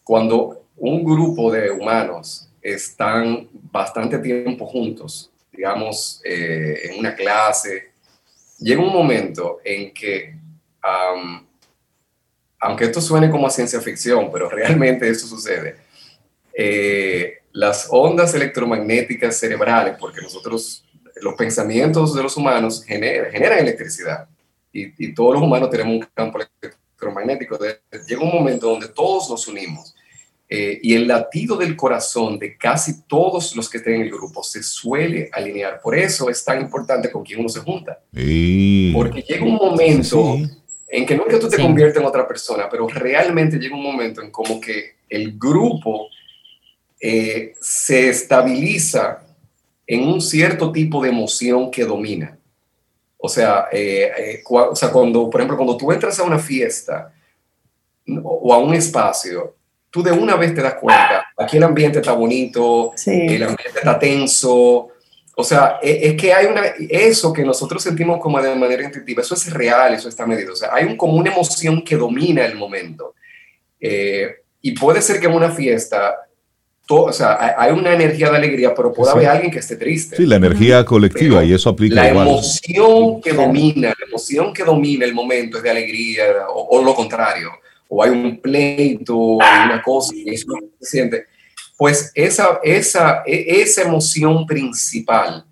F: cuando un grupo de humanos están bastante tiempo juntos, digamos, eh, en una clase, llega un momento en que, aunque esto suene como ciencia ficción, pero realmente eso sucede, eh, las ondas electromagnéticas cerebrales, porque nosotros, los pensamientos de los humanos generan, electricidad y, todos los humanos tenemos un campo electromagnético. llega un momento donde todos nos unimos eh, y el latido del corazón de casi todos los que estén en el grupo se suele alinear. Por eso es tan importante con quién uno se junta. Porque llega un momento en que no es que tú te conviertas en otra persona, pero realmente llega un momento en como que el grupo eh, se estabiliza en un cierto tipo de emoción que domina. O sea, eh, eh, o sea, cuando, por ejemplo, cuando tú entras a una fiesta o a un espacio, tú de una vez te das cuenta, aquí el ambiente está bonito, el ambiente está tenso, o sea, e, es, que hay una, eso que nosotros sentimos como de manera intuitiva, eso es real, eso está medido, o sea, hay un, como una emoción que domina el momento. y puede ser que en una fiesta o sea, hay una energía de alegría, pero puede haber alguien que esté triste.
A: Sí, la energía colectiva y eso aplica
F: la emoción que domina, la emoción que domina el momento es de alegría o, lo contrario, o hay un pleito, hay una cosa y eso no se siente. Pues esa, esa, e, esa emoción principal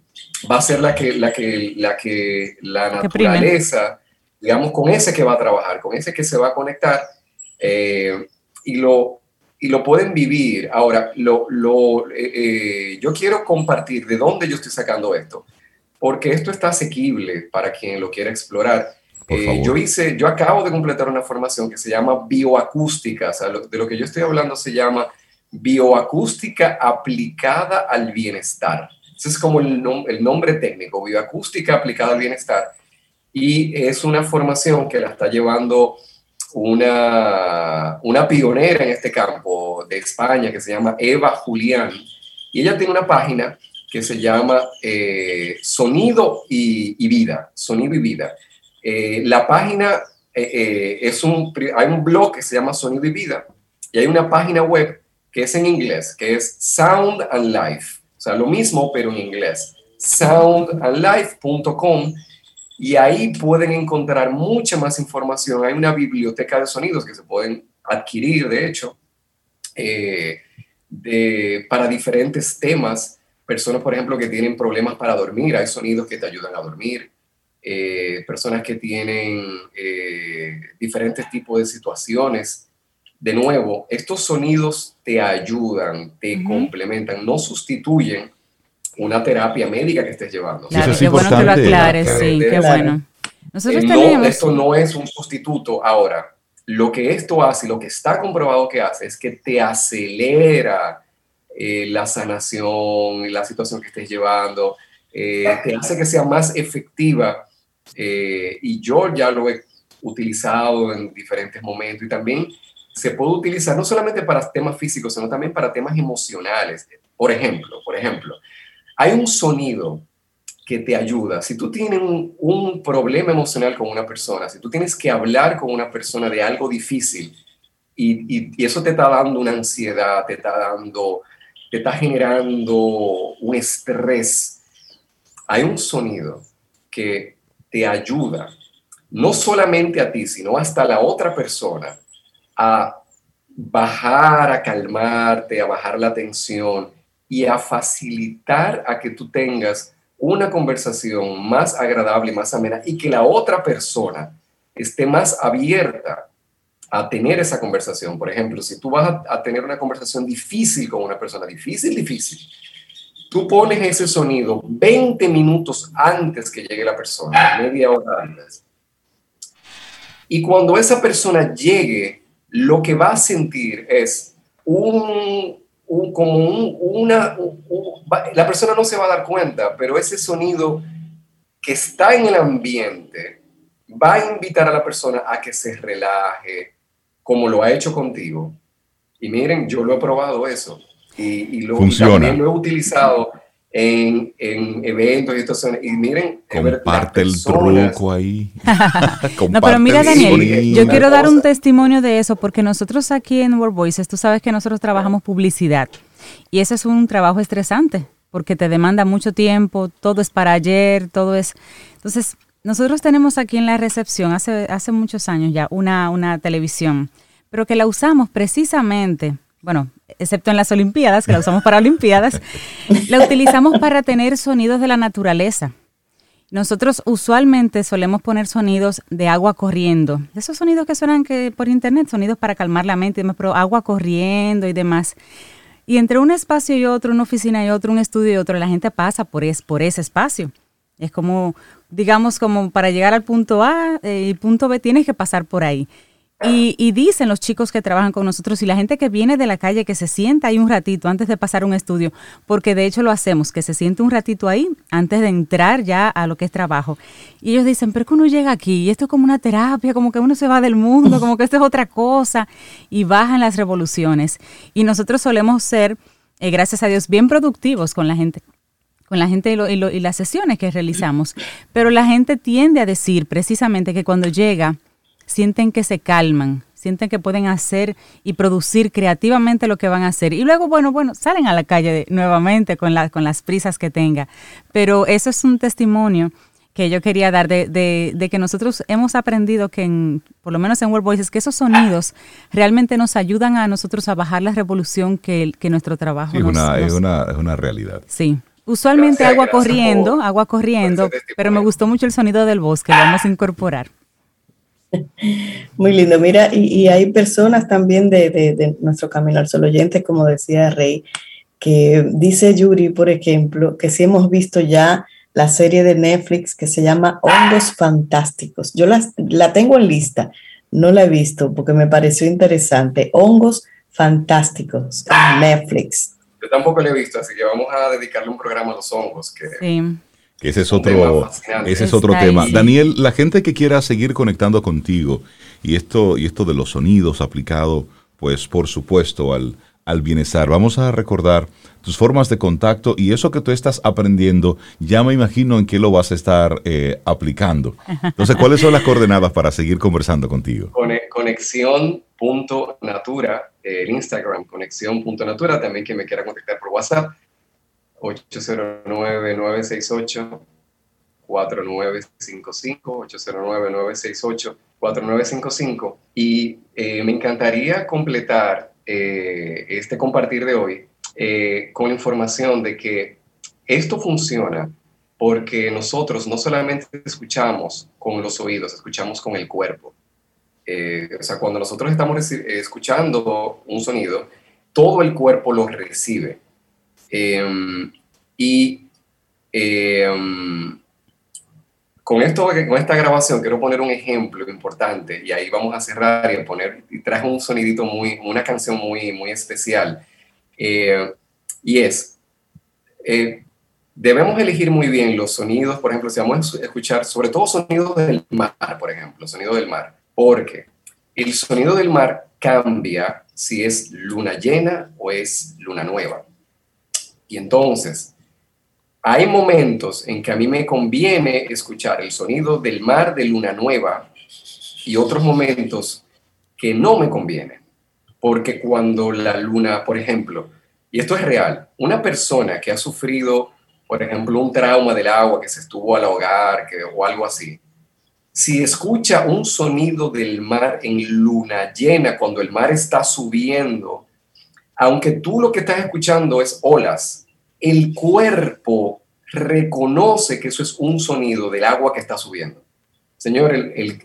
F: va a ser la que la, que, la, que la naturaleza, digamos, con ese que va a trabajar, con ese que se va a conectar. Eh, y lo, y lo pueden vivir. Ahora, lo, lo eh, eh, yo quiero compartir de dónde yo estoy sacando esto, porque esto está asequible para quien lo quiera explorar. Eh, yo hice, yo acabo de completar una formación que se llama bioacústica, o sea, de lo que yo estoy hablando se llama bioacústica aplicada al bienestar. Ese es como el, el nombre técnico, bioacústica aplicada al bienestar. Y es una formación que la está llevando una, una pionera en este campo de España que se llama Eva Julián. Y ella tiene una página que se llama eh, Sonido y, Vida. Sonido y Vida. Eh, la página eh, es un, hay un blog que se llama Sonido y Vida y hay una página web que es en inglés, que es Sound and Life. O sea, lo mismo, pero en inglés. soundandlife.com y ahí pueden encontrar mucha más información. Hay una biblioteca de sonidos que se pueden adquirir, de hecho, eh, para diferentes temas. Personas, por ejemplo, que tienen problemas para dormir, hay sonidos que te ayudan a dormir. Eh, personas que tienen eh, diferentes tipos de situaciones. De nuevo, estos sonidos te ayudan, te complementan, no sustituyen una terapia médica que estés llevando.
C: Claro, qué bueno que lo aclares, sí, qué bueno.
F: Nosotros tenemos... Esto no es un sustituto. Ahora, lo que esto hace, lo que está comprobado que hace, es que te acelera eh, la sanación y la situación que estés llevando, eh, te hace que sea más efectiva. Eh, y yo ya lo he utilizado en diferentes momentos y también se puede utilizar no solamente para temas físicos, sino también para temas emocionales. Por ejemplo, por ejemplo, hay un sonido que te ayuda. Si tú tienes un, problema emocional con una persona, si tú tienes que hablar con una persona de algo difícil y, eso te está dando una ansiedad, te está dando, te está generando un estrés, hay un sonido que te ayuda, no solamente a ti, sino hasta la otra persona, a bajar, a calmarte, a bajar la tensión y a facilitar a que tú tengas una conversación más agradable, más amena y que la otra persona esté más abierta a tener esa conversación. Por ejemplo, si tú vas a, tener una conversación difícil con una persona, difícil, difícil, tú pones ese sonido 20 minutos antes que llegue la persona, media hora antes. Y cuando esa persona llegue, lo que va a sentir es un, como una, la persona no se va a dar cuenta, pero ese sonido que está en el ambiente va a invitar a la persona a que se relaje, como lo ha hecho contigo. Y miren, yo lo he probado eso. Y, lo, también lo he utilizado en, en, eventos y situaciones. Y miren,
A: comparte el truco ahí.
C: no, pero mira, Daniel, yo quiero dar un testimonio de eso, porque nosotros aquí en World Voices, tú sabes que nosotros trabajamos publicidad. Y ese es un trabajo estresante, porque te demanda mucho tiempo, todo es para ayer, todo es. Entonces, nosotros tenemos aquí en la recepción, hace, hace muchos años ya, una, una televisión, pero que la usamos precisamente bueno, excepto en las Olimpiadas, que la usamos para Olimpiadas, la utilizamos para tener sonidos de la naturaleza. Nosotros usualmente solemos poner sonidos de agua corriendo, esos sonidos que suenan que por internet, sonidos para calmar la mente y demás, pero agua corriendo y demás. Y entre un espacio y otro, una oficina y otro, un estudio y otro, la gente pasa por, es, por ese espacio. Es como, digamos, como para llegar al punto A eh, y punto B tienes que pasar por ahí. Y, dicen los chicos que trabajan con nosotros y la gente que viene de la calle que se sienta ahí un ratito antes de pasar un estudio, porque de hecho lo hacemos, que se siente un ratito ahí antes de entrar ya a lo que es trabajo. Y ellos dicen, pero que uno llega aquí y esto es como una terapia, como que uno se va del mundo, como que esto es otra cosa y bajan las revoluciones. Y nosotros solemos ser, eh, gracias a Dios, bien productivos con la gente con la gente y, y las sesiones que realizamos. Pero la gente tiende a decir precisamente que cuando llega sienten que se calman, sienten que pueden hacer y producir creativamente lo que van a hacer. Y luego, bueno, bueno, salen a la calle nuevamente con, la, con las prisas que tenga. Pero eso es un testimonio que yo quería dar de, de, que nosotros hemos aprendido que, en, por lo menos en World Voices, que esos sonidos realmente nos ayudan a nosotros a bajar la revolución que, que nuestro trabajo
A: sí, una, Es, una, es una realidad.
C: Sí. Usualmente agua corriendo, agua corriendo, pero me gustó mucho el sonido del bosque, lo vamos a incorporar.
B: Muy lindo. Mira, y, hay personas también de, nuestro Camino al Sol oyente, como decía Rey, que dice Yuri, por ejemplo, que si hemos visto ya la serie de Netflix que se llama Hongos Fantásticos. Yo la tengo en lista, no la he visto porque me pareció interesante. Hongos Fantásticos en Netflix.
F: Yo tampoco la he visto, así que vamos a dedicarle un programa a los hongos. Que sí.
A: Que ese es otro, ese es otro tema. Daniel, la gente que quiera seguir conectando contigo y esto, y esto de los sonidos aplicado, pues por supuesto al, al bienestar. Vamos a recordar tus formas de contacto y eso que tú estás aprendiendo, ya me imagino en qué lo vas a estar eh, aplicando. Entonces, ¿cuáles son las coordenadas para seguir conversando contigo?
F: Conexión.natura, el Instagram, conexión.natura, también que me quiera contactar por WhatsApp, 809-968. 4955, 809-968-4955. Y eh, me encantaría completar eh, este compartir de hoy eh, con la información de que esto funciona porque nosotros no solamente escuchamos con los oídos, escuchamos con el cuerpo. o sea, cuando nosotros estamos escuchando un sonido, todo el cuerpo lo recibe. Em, y em, con, esto, con esta grabación quiero poner un ejemplo importante y ahí vamos a cerrar y poner, y traje un sonidito muy, una canción muy, muy especial. Eh, y es, eh, debemos elegir muy bien los sonidos, por ejemplo, si vamos a escuchar sobre todo sonidos del mar, por ejemplo, sonido del mar, porque el sonido del mar cambia si es luna llena o es luna nueva. Y entonces, hay momentos en que a mí me conviene escuchar el sonido del mar de luna nueva y otros momentos que no me conviene. Porque cuando la luna, por ejemplo, y esto es real, una persona que ha sufrido, por ejemplo, un trauma del agua, que se estuvo al hogar que, o algo así, si escucha un sonido del mar en luna llena, cuando el mar está subiendo, aunque tú lo que estás escuchando es olas, el cuerpo reconoce que eso es un sonido del agua que está subiendo. Señor,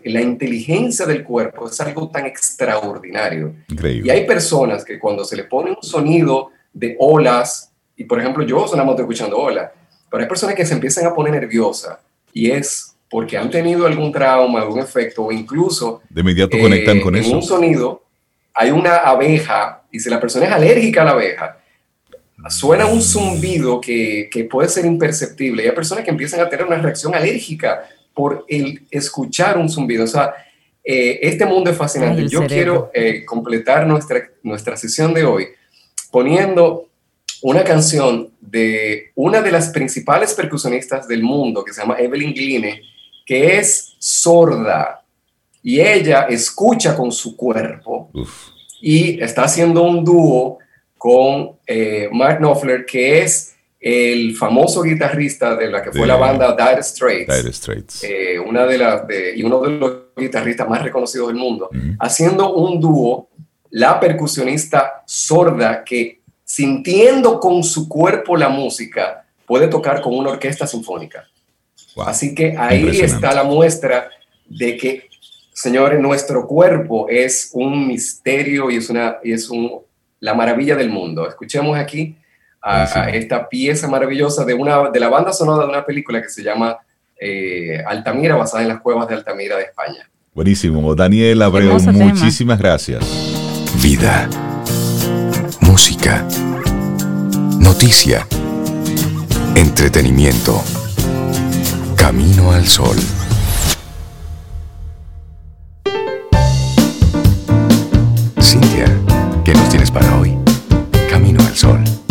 F: la inteligencia del cuerpo es algo tan extraordinario. Y hay personas que cuando se le pone un sonido de olas, y por ejemplo yo sonamos escuchando olas, pero hay personas que se empiezan a poner nerviosas y es porque han tenido algún trauma, algún efecto, o incluso
A: de inmediato conectan con
F: eh,
A: eso.
F: En un sonido hay una abeja y si la persona es alérgica a la abeja, suena un zumbido que, que, puede ser imperceptible. Y hay personas que empiezan a tener una reacción alérgica por el escuchar un zumbido. O sea, eh, este mundo es fascinante. Yo quiero eh, completar nuestra, nuestra sesión de hoy poniendo una canción de una de las principales percusionistas del mundo, que se llama Evelyn Gline, que es sorda y ella escucha con su cuerpo y está haciendo un dúo con eh, Mark Knopfler, que es el famoso guitarrista de la que fue la banda Dire Straits,
A: Straits.
F: Eh, una de las y uno de los guitarristas más reconocidos del mundo, haciendo un dúo, la percusionista sorda que sintiendo con su cuerpo la música puede tocar con una orquesta sinfónica. Así que ahí está la muestra de que, señores, nuestro cuerpo es un misterio y es, una, y es un, la maravilla del mundo. Escuchemos aquí a, esta pieza maravillosa de, una, de la banda sonora de una película que se llama eh, Altamira, basada en las cuevas de Altamira de España.
A: Buenísimo. Daniel Abreu, muchísimas gracias.
E: Vida. Música. Noticia. Entretenimiento. Camino al sol. Para hoy. Camino al Sol.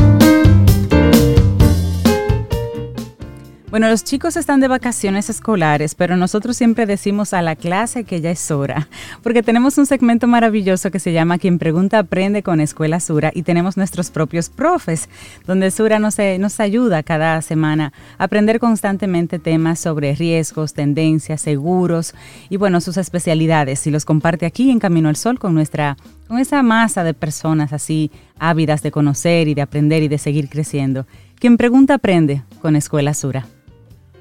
C: Bueno, los chicos están de vacaciones escolares, pero nosotros siempre decimos a la clase que ya es hora, porque tenemos un segmento maravilloso que se llama Quien Pregunta Aprende con Escuela Sura y tenemos nuestros propios profes, donde Sura nos, nos ayuda cada semana a aprender constantemente temas sobre riesgos, tendencias, seguros y bueno, sus especialidades y los comparte aquí en Camino al Sol con nuestra con esa masa de personas así ávidas de conocer y de aprender y de seguir creciendo. Quien pregunta aprende con Escuela Sura.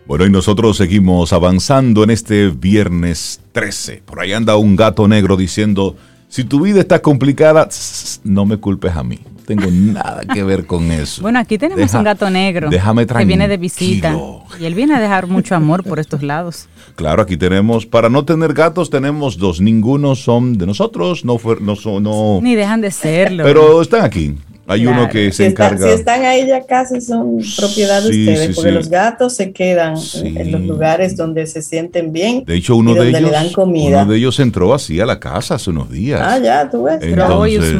A: Bueno, y nosotros seguimos avanzando en este viernes 13. Por ahí anda un gato negro diciendo, si tu vida está complicada, no me culpes a mí. No tengo nada que ver con eso.
C: Bueno, aquí tenemos un gato negro
A: déjame
C: que viene de visita. Y él viene a dejar mucho amor por estos lados.
A: Claro, aquí tenemos, para no tener gatos, tenemos dos. Ninguno son de nosotros, no, no, no
C: Ni dejan de serlo.
A: Pero están aquí. Hay uno que se encarga.
B: si están ahí ya casi son propiedad de ustedes, porque los gatos se quedan en los lugares donde se sienten bien.
A: De hecho, uno de ellos, le dan comida. uno de ellos entró así a la casa hace unos días.
B: Ah, ya, tú ves.
A: Entonces,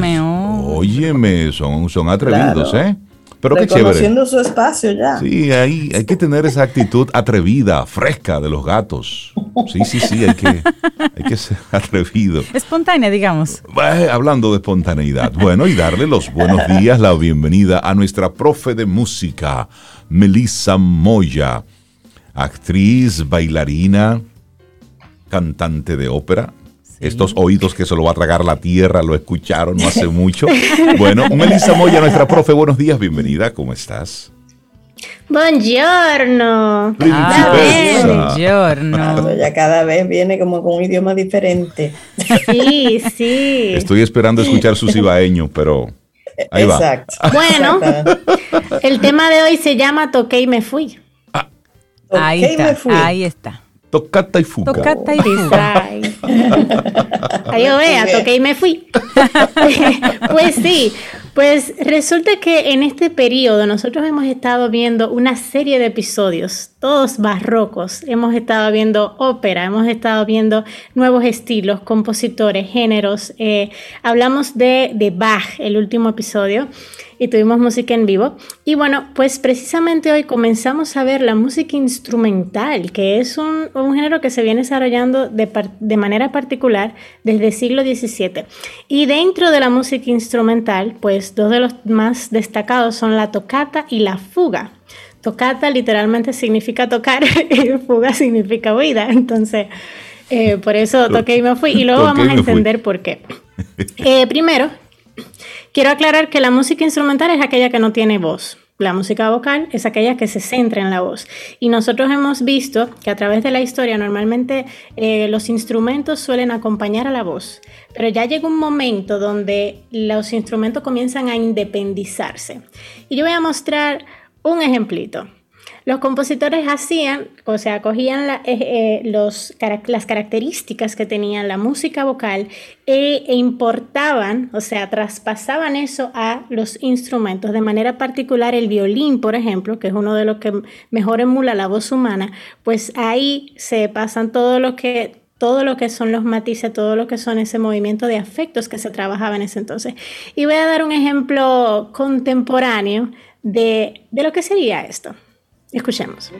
A: óyeme, son, son atrevidos, ¿eh? Pero qué
B: chévere. su espacio ya.
A: Sí, hay, hay que tener esa actitud atrevida, fresca de los gatos. Sí, sí, sí, hay que, hay que ser atrevido.
C: Espontánea, digamos.
A: hablando de espontaneidad. Bueno, y darle los buenos días, la bienvenida a nuestra profe de música, Melissa Moya, actriz, bailarina, cantante de ópera, estos oídos que se lo va a tragar la tierra, lo escucharon no hace mucho. bueno, Melissa Moya, nuestra profe, buenos días, bienvenida, ¿cómo estás?
G: Buongiorno.
B: Buongiorno. Ya cada vez viene como con un idioma diferente.
G: Sí, sí.
A: Estoy esperando escuchar su cibaeño, pero ahí
G: Exacto. va. Bueno, el tema de hoy se llama Toqué y me fui.
C: Ah. Ahí, está, ahí está.
A: Tocata y fuga.
C: Tocata y fuga.
G: Yo vea, toqué y me fui. pues sí, pues resulta que en este periodo nosotros hemos estado viendo una serie de episodios, todos barrocos. Hemos estado viendo ópera, hemos estado viendo nuevos estilos, compositores, géneros. Eh, hablamos de, de Bach, el último episodio y tuvimos música en vivo. Y bueno, pues precisamente hoy comenzamos a ver la música instrumental, que es un, género que se viene desarrollando de, de, manera particular desde el siglo XVII. Y dentro de la música instrumental, pues dos de los más destacados son la tocata y la fuga. Tocata literalmente significa tocar y fuga significa huida. Entonces, eh, por eso toqué y me fui. Y luego vamos a entender por qué. Eh, primero, Quiero aclarar que la música instrumental es aquella que no tiene voz. La música vocal es aquella que se centra en la voz. Y nosotros hemos visto que a través de la historia normalmente eh, los instrumentos suelen acompañar a la voz. Pero ya llega un momento donde los instrumentos comienzan a independizarse. Y yo voy a mostrar un ejemplito. Los compositores hacían, o sea, cogían eh, eh, las características que tenía la música vocal e, e, importaban, o sea, traspasaban eso a los instrumentos. De manera particular, el violín, por ejemplo, que es uno de los que mejor emula la voz humana, pues ahí se pasan todo lo que todo lo que son los matices, todo lo que son ese movimiento de afectos que se trabajaba en ese entonces. Y voy a dar un ejemplo contemporáneo de, de lo que sería esto. Escuchemos.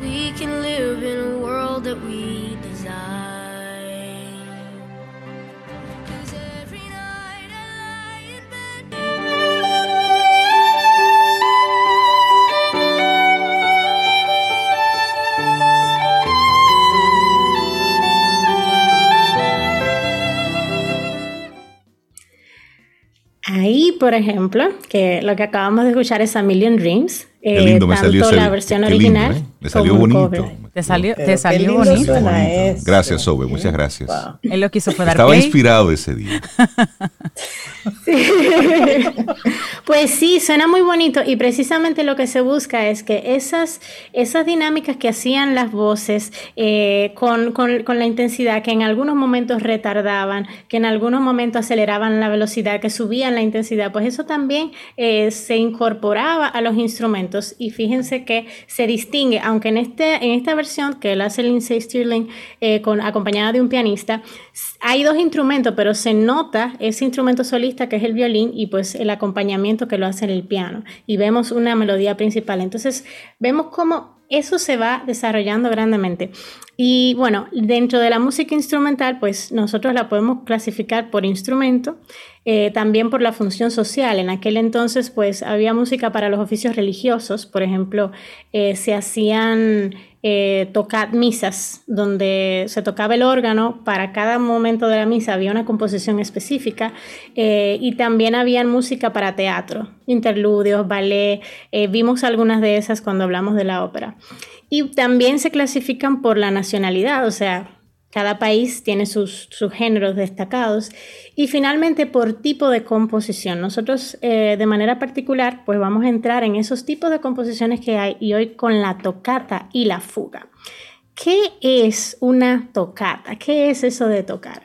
G: We can live in a world that we Ahí, por ejemplo, que lo que acabamos de escuchar es A Million Dreams,
A: lindo, me eh, salió
G: la versión original. ¿eh?
A: Me salió bonito.
C: Te salió, te salió bonito.
A: Gracias, Sobe, muchas gracias.
C: Él lo quiso fue dar
A: Estaba inspirado ese día.
G: pues sí, suena muy bonito y precisamente lo que se busca es que esas, esas dinámicas que hacían las voces eh, con, con, con, la intensidad, que en algunos momentos retardaban, que en algunos momentos aceleraban la velocidad, que subían la intensidad, pues eso también se incorporaba a los instrumentos y fíjense que se distingue, aunque en, este, en esta versión que él hace Lindsay Stirling eh, con, acompañada de un pianista, hay dos instrumentos, pero se nota ese instrumento solista que es el violín y pues el acompañamiento que lo hace en el piano. Y vemos una melodía principal. Entonces vemos cómo eso se va desarrollando grandemente. Y bueno, dentro de la música instrumental, pues nosotros la podemos clasificar por instrumento, eh, también por la función social. En aquel entonces, pues había música para los oficios religiosos, por ejemplo, eh, se hacían eh, tocar misas, donde se tocaba el órgano, para cada momento de la misa había una composición específica eh, y también había música para teatro, interludios, ballet, eh, vimos algunas de esas cuando hablamos de la ópera. Y también se clasifican por la nacionalidad, o sea, cada país tiene sus, géneros destacados. Y finalmente, por tipo de composición. Nosotros, eh, de manera particular, pues vamos a entrar en esos tipos de composiciones que hay y hoy con la tocata y la fuga. ¿Qué es una tocata? ¿Qué es eso de tocar?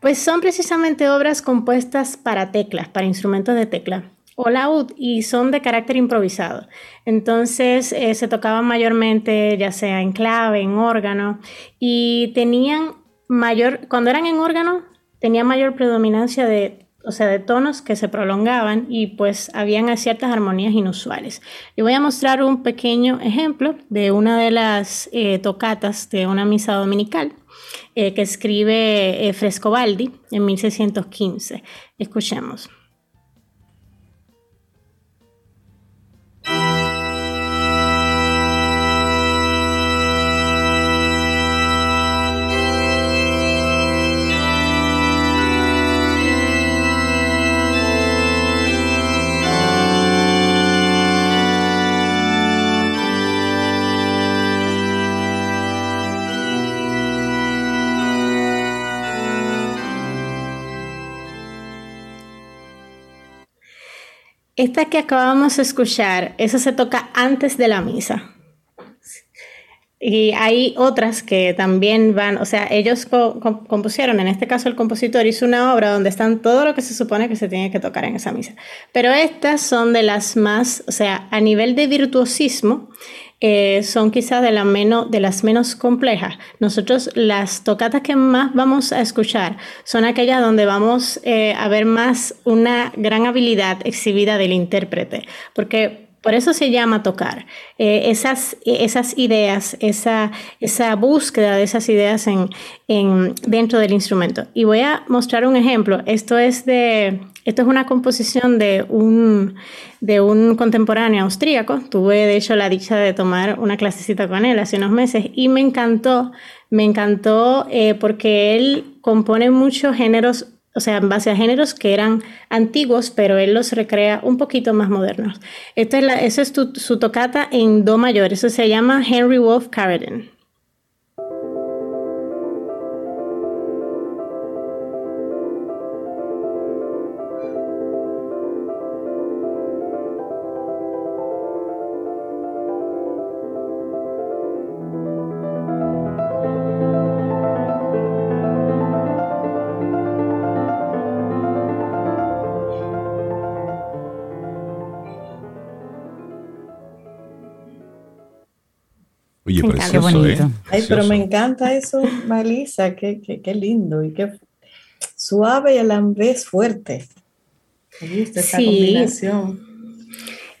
G: Pues son precisamente obras compuestas para teclas, para instrumentos de tecla o laúd y son de carácter improvisado. Entonces eh, se tocaban mayormente ya sea en clave, en órgano y tenían mayor, cuando eran en órgano, tenían mayor predominancia de, o sea, de tonos que se prolongaban y pues habían ciertas armonías inusuales. Le voy a mostrar un pequeño ejemplo de una de las eh, tocatas de una misa dominical. Eh, que escribe Frescobaldi en 1615. Escuchemos. Esta que acabamos de escuchar, esa se toca antes de la misa. Y hay otras que también van, o sea, ellos compusieron, en este caso el compositor hizo una obra donde están todo lo que se supone que se tiene que tocar en esa misa. Pero estas son de las más, o sea, a nivel de virtuosismo, eh, son quizás de, las menos complejas. Nosotros las tocatas que más vamos a escuchar son aquellas donde vamos eh, a ver más una gran habilidad exhibida del intérprete, porque por eso se llama tocar. Eh, esas, esas ideas, esa, esa búsqueda de esas ideas en, en, dentro del instrumento. Y voy a mostrar un ejemplo. Esto es de esto es una composición de un, de un contemporáneo austríaco. Tuve, de hecho, la dicha de tomar una clasecita con él hace unos meses y me encantó. Me encantó eh, porque él compone muchos géneros, o sea, en base a géneros que eran antiguos, pero él los recrea un poquito más modernos. Esta es la, esa es su tocata en Do mayor. Eso se llama Henry Wolf Carradine.
A: Qué bonito.
B: Ay, pero me encanta eso, Malisa, qué, qué, lindo y qué suave y a la vez fuerte. Me gusta esa combinación.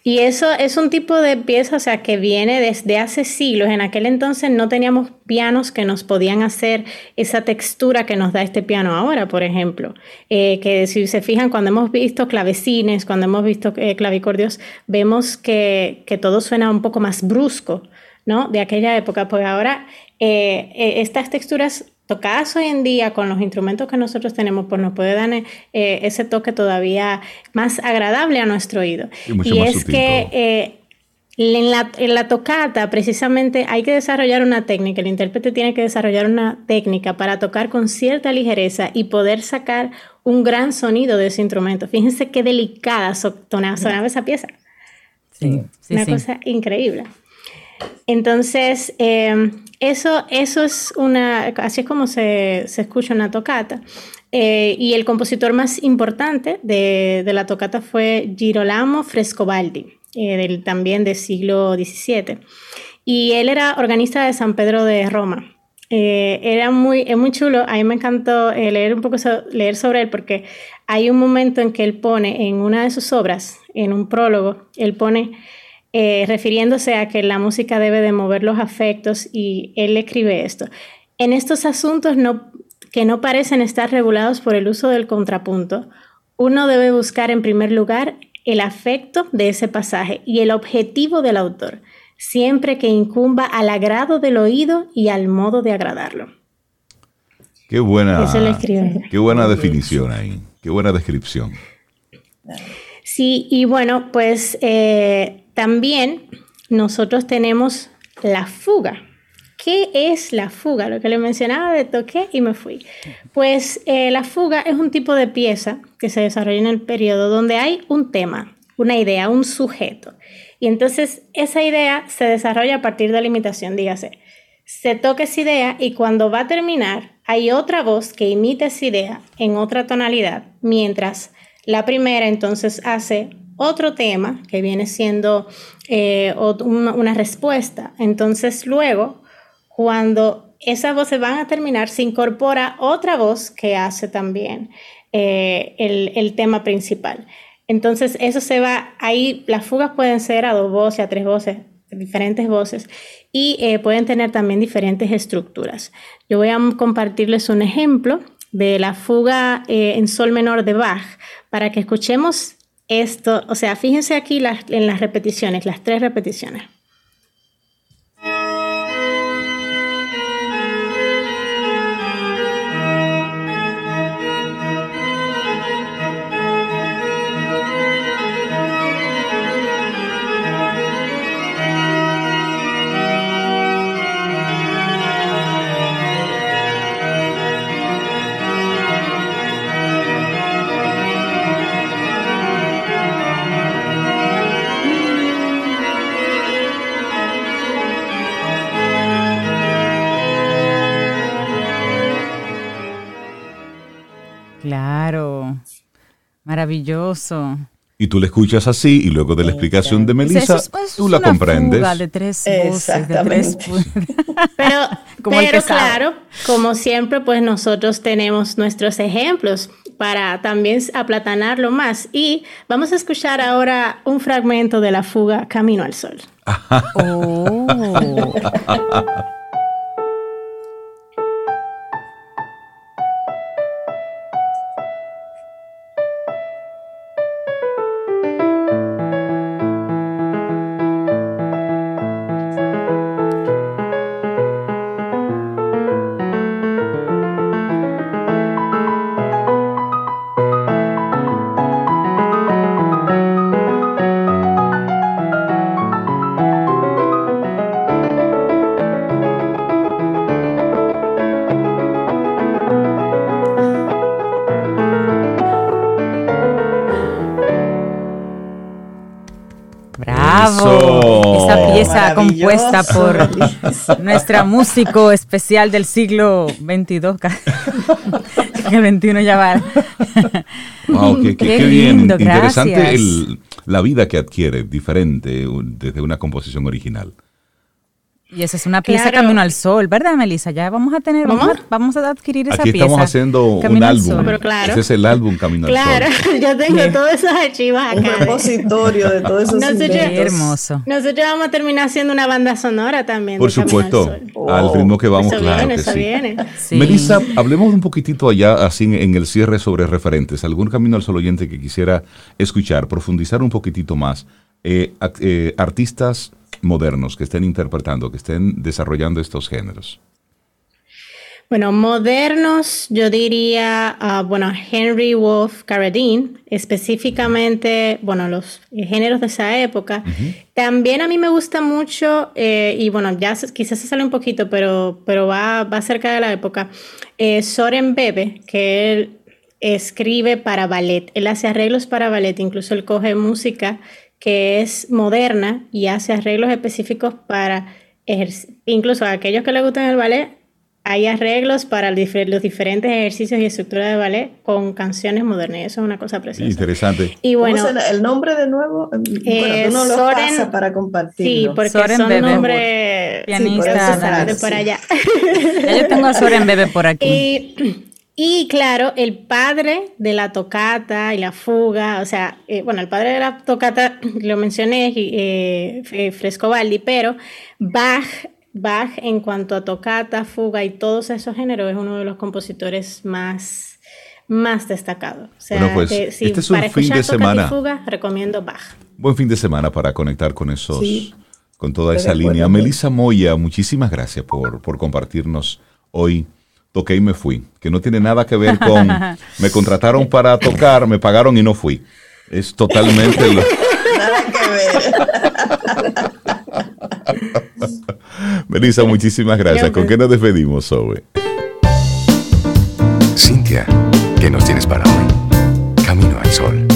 G: Y eso es un tipo de pieza, o sea, que viene desde hace siglos. En aquel entonces no teníamos pianos que nos podían hacer esa textura que nos da este piano ahora, por ejemplo. Eh, que si se fijan, cuando hemos visto clavecines, cuando hemos visto eh, clavicordios, vemos que, que todo suena un poco más brusco. ¿No? de aquella época, pues ahora eh, eh, estas texturas tocadas hoy en día con los instrumentos que nosotros tenemos, pues nos puede dar eh, ese toque todavía más agradable a nuestro oído. Y, es que en la, en la, tocata precisamente hay que desarrollar una técnica, el intérprete tiene que desarrollar una técnica para tocar con cierta ligereza y poder sacar un gran sonido de ese instrumento. Fíjense qué delicada sonaba esa pieza. Sí, sí, una cosa increíble. Entonces, em, eso, eso es una, así es como se, escucha una tocata. Eh, y el compositor más importante de, la tocata fue Girolamo Frescobaldi, eh, del, también del siglo XVII. Y él era organista de San Pedro de Roma. Eh, era muy, es muy chulo, a mí me encantó leer un poco leer sobre él porque hay un momento en que él pone en una de sus obras, en un prólogo, él pone eh, refiriéndose a que la música debe de mover los afectos y él escribe esto. En estos asuntos que no parecen estar regulados por el uso del contrapunto, uno debe buscar en primer lugar el afecto de ese pasaje y el objetivo del autor. siempre que incumba al agrado del oído y al modo de agradarlo.
A: Qué buena, qué buena definición ahí, qué buena descripción.
G: Sí, y bueno, pues eh, también nosotros tenemos la fuga. ¿Qué es la fuga? Lo que le mencionaba de toqué y me fui. Pues eh, la fuga es un tipo de pieza que se desarrolla en el periodo donde hay un tema, una idea, un sujeto. Y entonces esa idea se desarrolla a partir de la imitación, dígase. Se toca esa idea y cuando va a terminar hay otra voz que imita esa idea en otra tonalidad, mientras la primera entonces hace otro tema que viene siendo eh, una respuesta. Entonces luego, cuando esas voces van a terminar, se incorpora otra voz que hace también eh, el, tema principal. Entonces eso se va, ahí las fugas pueden ser a dos voces, a tres voces, diferentes voces y eh, pueden tener también diferentes estructuras. Yo voy a compartirles un ejemplo de la fuga en sol menor de Bach para que escuchemos esto, o sea, fíjense aquí en las repeticiones, las tres repeticiones.
C: Maravilloso.
A: Y tú la escuchas así y luego de la explicación de Melissa, tú la comprendes.
C: Fuga de tres voces, de tres
G: Pero, pero claro, como siempre, pues nosotros tenemos nuestros ejemplos para también aplatanarlo más. Y vamos a escuchar ahora un fragmento de la fuga Camino al Sol. oh.
C: Compuesta por nuestra músico especial del siglo XXII. el 21 ya va.
A: Wow, qué, bien. Interesante la vida que adquiere, diferente desde una composición original.
C: Y esa es una pieza Camino al Sol, ¿verdad, Melissa? Ya vamos a tener, vamos, a, adquirir esa
A: pieza.
C: Aquí
A: estamos haciendo un álbum. Ese es el álbum Camino al Sol.
G: Claro, yo tengo todos esos archivos acá. Un
B: repositorio de todos esos nosotros,
C: hermoso.
G: Nosotros vamos a terminar haciendo una banda sonora también.
A: Por supuesto, al, ritmo que vamos, claro que sí. Viene. Melissa, hablemos un poquitito allá, así en el cierre sobre referentes. ¿Algún Camino al Sol oyente que quisiera escuchar, profundizar un poquitito más? Eh, eh, artistas modernos que estén interpretando, que estén desarrollando estos géneros?
G: Bueno, modernos, yo diría, uh, bueno, Henry Wolf Carradine, específicamente, bueno, los géneros de esa época. También a mí me gusta mucho, eh, y bueno, ya quizás se sale un poquito, pero, pero va, va cerca de la época, eh, Soren Bebe, que él escribe para ballet, él hace arreglos para ballet, incluso él coge música que es moderna y hace arreglos específicos para incluso a aquellos que les gustan el ballet, hay arreglos para los diferentes ejercicios y estructuras de ballet con canciones modernas. eso es una cosa preciosa.
A: Interesante.
B: Y bueno, el nombre de nuevo? Eh, bueno, tú no lo Soren, para compartirlo.
G: Sí, porque son nombres pianistas de por allá.
C: Ya yo tengo a Soren Bebe por aquí.
G: Y, y claro, el padre de la tocata y la fuga, o sea, eh, bueno, el padre de la tocata lo mencioné, eh, Frescobaldi, pero Bach, Bach en cuanto a tocata, fuga y todos esos géneros es uno de los compositores más, más destacados. O sea,
A: bueno, pues, si este es un fin de semana.
G: fuga, recomiendo Bach.
A: Buen fin de semana para conectar con esos con toda esa línea. Melissa Moya, muchísimas gracias por, por compartirnos hoy toqué y me fui, que no tiene nada que ver con me contrataron para tocar, me pagaron y no fui. Es totalmente lo... Nada que ver. Melissa, muchísimas gracias. ¿Con qué nos despedimos, Zoe?
E: Cintia, ¿qué nos tienes para hoy? Camino al sol.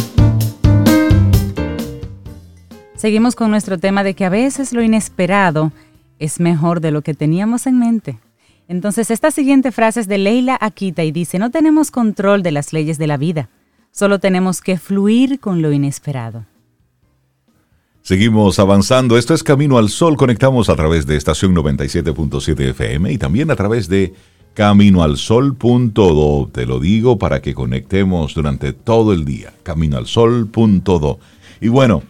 C: Seguimos con nuestro tema de que a veces lo inesperado es mejor de lo que teníamos en mente. Entonces, esta siguiente frase es de Leila Akita y dice, no tenemos control de las leyes de la vida, solo tenemos que fluir con lo inesperado.
A: Seguimos avanzando. Esto es Camino al Sol. Conectamos a través de estación 97.7 FM y también a través de caminoalsol.do. Te lo digo para que conectemos durante todo el día. Caminoalsol.do. Y bueno,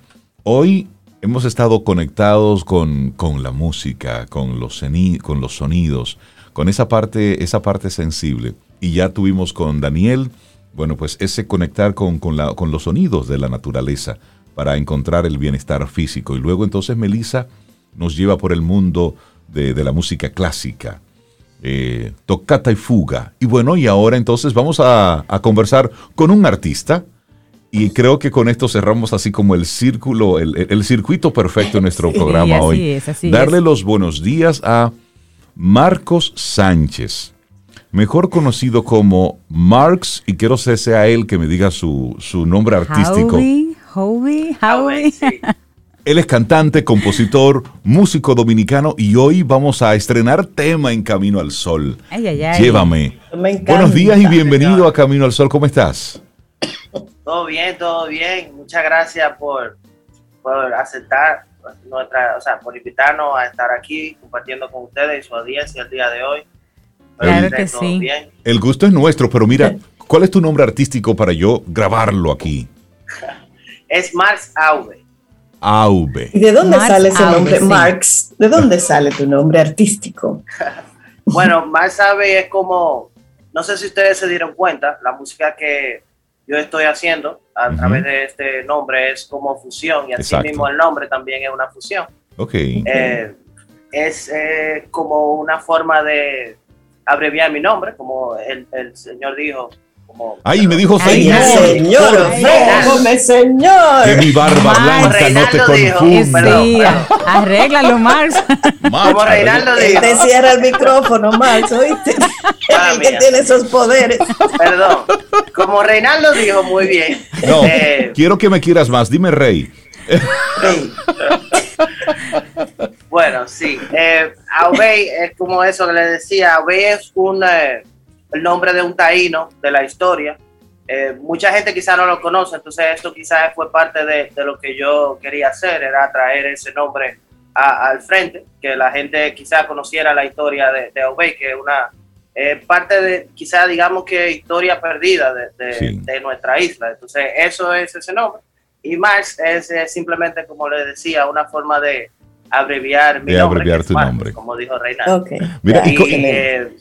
A: hoy hemos estado conectados con, con la música, con los, con los sonidos, con esa parte, esa parte sensible. Y ya tuvimos con Daniel, bueno, pues ese conectar con, con, la, con los sonidos de la naturaleza para encontrar el bienestar físico. Y luego entonces Melissa nos lleva por el mundo de, la música clásica, eh, tocata y fuga. Y bueno, y ahora entonces vamos a, conversar con un artista. Y creo que con esto cerramos así como el círculo, el, circuito perfecto en nuestro programa hoy. Darle los buenos días a Marcos Sánchez, mejor conocido como Marx, y quiero que sea él que me diga su, nombre artístico.
C: Howie, Howie, Howie.
A: Él es cantante, compositor, músico dominicano y hoy vamos a estrenar tema en Camino al Sol.
C: Ay, ay, ay.
A: Llévame. Buenos días y bienvenido a Camino al Sol. ¿Cómo estás?
H: Todo bien, todo bien. Muchas gracias por, por aceptar nuestra, o sea, por invitarnos a estar aquí compartiendo con ustedes y su audiencia el día de hoy.
C: Claro que sí.
A: El gusto es nuestro, pero mira, ¿cuál es tu nombre artístico para yo grabarlo aquí?
H: es Marx Aube.
A: Aube.
B: ¿Y de dónde sale ese nombre, Marx? ¿De dónde sale tu nombre artístico?
H: bueno, Marx Aube es como, no sé si ustedes se dieron cuenta, la música que yo estoy haciendo a través de este nombre es como fusión y así mismo el nombre también es una fusión.
A: Ok.
H: Eh, es eh, como una forma de abreviar mi nombre, como el, el señor dijo,
A: Ay, me dijo señor.
B: señor, no, señor.
A: Que mi barba blanca no te confunda.
C: Sí, arréglalo, Marx.
H: Como Reinaldo dijo.
B: Te cierra el micrófono, Marx, ¿oíste? El que tiene esos poderes.
H: Perdón. Como Reinaldo dijo, muy bien.
A: No, eh, quiero que me quieras más. Dime rey.
H: bueno, sí. Eh, Aubey es como eso que le decía. Aubey es un... Eh, el nombre de un taíno de la historia. Eh, mucha gente quizá no lo conoce, entonces esto quizás fue parte de, lo que yo quería hacer, era traer ese nombre al frente, que la gente quizá conociera la historia de, de Obey, que es una eh, parte de quizá digamos que historia perdida de, nuestra isla. Entonces eso es ese nombre. Y Marx es simplemente, como le decía, una forma de, abreviar mi
A: de abreviar tu nombre.
H: Como dijo Reinaldo.
A: Mira,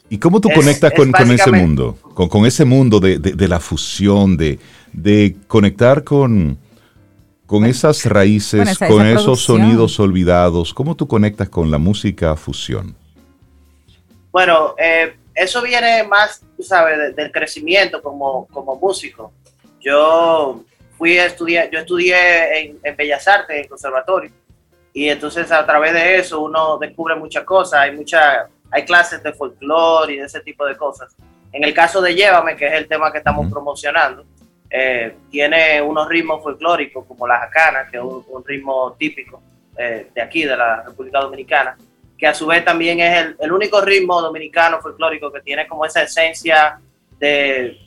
A: y, cómo tú conectas con, ese mundo? Con, ese mundo de, la fusión, de, de conectar con, con esas raíces, con esos sonidos olvidados. ¿Cómo tú conectas con la música fusión?
H: Bueno, eh, eso viene más, tú sabes, del crecimiento como, como músico. Yo fui a estudiar, yo estudié en, en Bellas Artes, en el conservatorio y entonces a través de eso uno descubre muchas cosas, hay mucha, hay clases de folclore y de ese tipo de cosas. En el caso de Llévame, que es el tema que estamos promocionando, eh, tiene unos ritmos folclóricos como la jacana, que es un, ritmo típico eh, de aquí, de la República Dominicana, que a su vez también es el, único ritmo dominicano folclórico que tiene como esa esencia de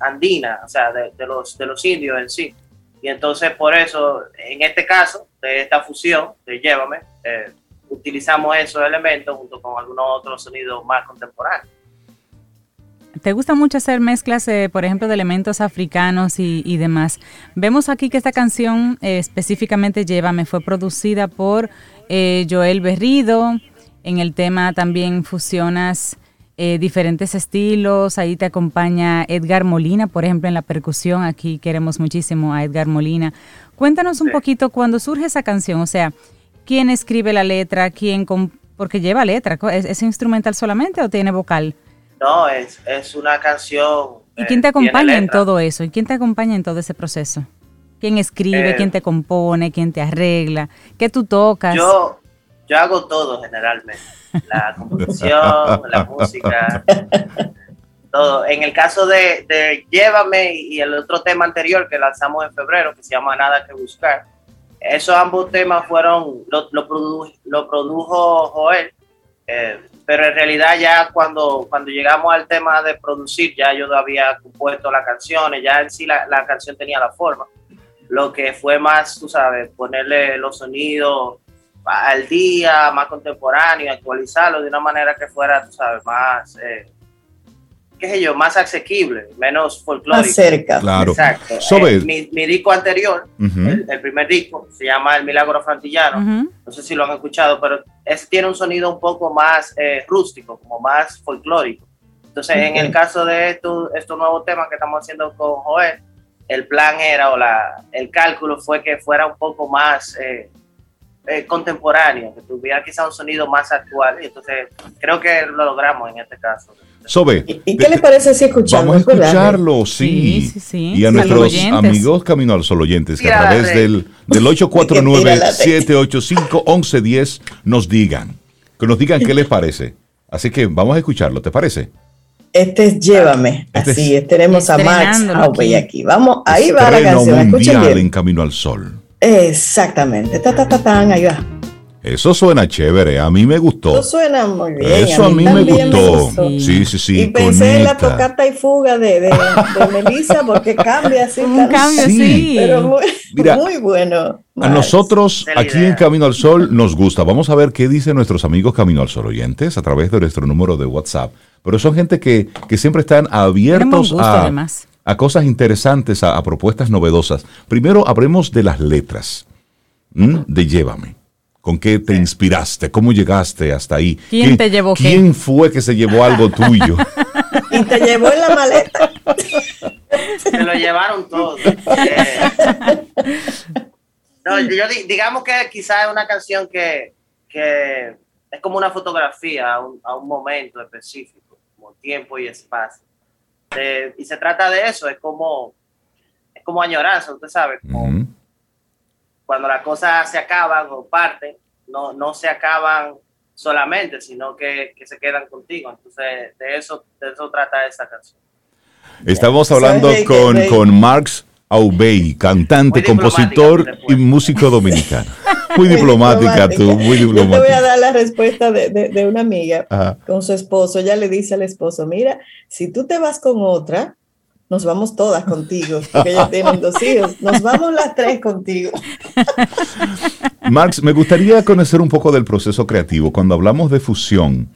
H: andina, o sea, de, los, de los indios en sí. Y entonces por eso, en este caso, de esta fusión de Llévame, eh, utilizamos esos elementos junto con algunos otros sonidos más contemporáneos.
C: ¿Te gusta mucho hacer mezclas, eh, por ejemplo, de elementos africanos y, demás? Vemos aquí que esta canción, eh, específicamente Llévame, fue producida por Joel Berrido. En el tema también fusionas diferentes estilos. Ahí te acompaña Edgar Molina, por ejemplo, en la percusión. Aquí queremos muchísimo a Edgar Molina. Cuéntanos un poquito cuando surge esa canción, o sea, quién escribe la letra, quién porque lleva letra, ¿Es, instrumental solamente o tiene vocal?
H: No, es, es una canción.
C: ¿Y quién te acompaña en todo eso? ¿Y quién te acompaña en todo ese proceso? ¿Quién escribe? ¿Quién te compone? ¿Quién te arregla? ¿Qué tú tocas?
H: Yo, yo hago todo generalmente. La composición, la música, todo. En el caso de, de, Llévame y el otro tema anterior que lanzamos en febrero, que se llama Nada que Buscar, esos ambos temas fueron, lo, lo, lo produjo Joel, eh, pero en realidad ya cuando, cuando llegamos al tema de producir, ya yo había compuesto las canciones, ya en sí la, la canción tenía la forma. Lo que fue más, tú sabes, ponerle los sonidos al día, más contemporáneo, actualizarlo de una manera que fuera, tú sabes, más... Eh, qué sé yo, más asequible, menos folclórico.
B: Más cerca.
A: Claro.
H: Exacto. Eh, mi, disco anterior, el, primer disco, se llama El Milagro Frantillano. No sé si lo han escuchado, pero es, tiene un sonido un poco más eh, rústico, como más folclórico. Entonces, en el caso de estos estos nuevos temas que estamos haciendo con Joel, el plan era, o la, el cálculo fue que fuera un poco más eh, contemporáneo, que tuviera quizá un sonido más actual. Y entonces, creo que lo logramos en este caso.
A: Sobe.
B: ¿Y, qué le parece si escuchamos?
A: Vamos a escucharlo, sí. Y a nuestros amigos Camino al Sol oyentes que a través del, del 849-785-1110 nos digan, que nos digan qué les parece. Así que vamos a escucharlo, ¿te parece?
B: Este es Llévame. Este Así tenemos a Max Aubey aquí. Vamos, ahí va la canción. Escuchen bien.
A: en Camino al Sol.
B: Exactamente. Ta, ta, ta, tan, ahí va.
A: Eso suena chévere, a mí me gustó.
B: Eso suena muy bien.
A: Eso a mí, me, gustó. sí, sí, sí.
B: Y pensé en la tocata y fuga de, de, Melissa porque cambia así.
C: Un cambio, sí.
B: Pero muy, bueno.
A: A nosotros aquí en Camino al Sol nos gusta. Vamos a ver qué dicen nuestros amigos Camino al Sol oyentes a través de nuestro número de WhatsApp. Pero son gente que, que siempre están abiertos a, a, cosas interesantes, a, propuestas novedosas. Primero hablemos de las letras, de Llévame. ¿Con qué te inspiraste? ¿Cómo llegaste hasta ahí?
C: ¿Quién, te llevó
A: ¿Quién fue que se llevó algo tuyo?
B: y te llevó en la maleta.
H: Se lo llevaron todos. no, yo digamos que quizás es una canción que, que, es como una fotografía a un, a un momento específico, como tiempo y espacio. Y se trata de eso, es como, es como añoranza, usted sabe, como, cuando las cosas se acaban o parten, no, no se acaban solamente, sino que, que, se quedan contigo. Entonces, de eso, de eso trata esta canción.
A: Estamos hablando con, con Marx Aubey, cantante, compositor y músico dominicano. Muy diplomática tú, muy diplomática.
B: Yo te voy a dar la respuesta de, de, una amiga con su esposo. Ella le dice al esposo, mira, si tú te vas con otra, nos vamos todas contigo, porque ella tiene dos hijos, nos vamos las tres contigo.
A: Max, me gustaría conocer un poco del proceso creativo. Cuando hablamos de fusión,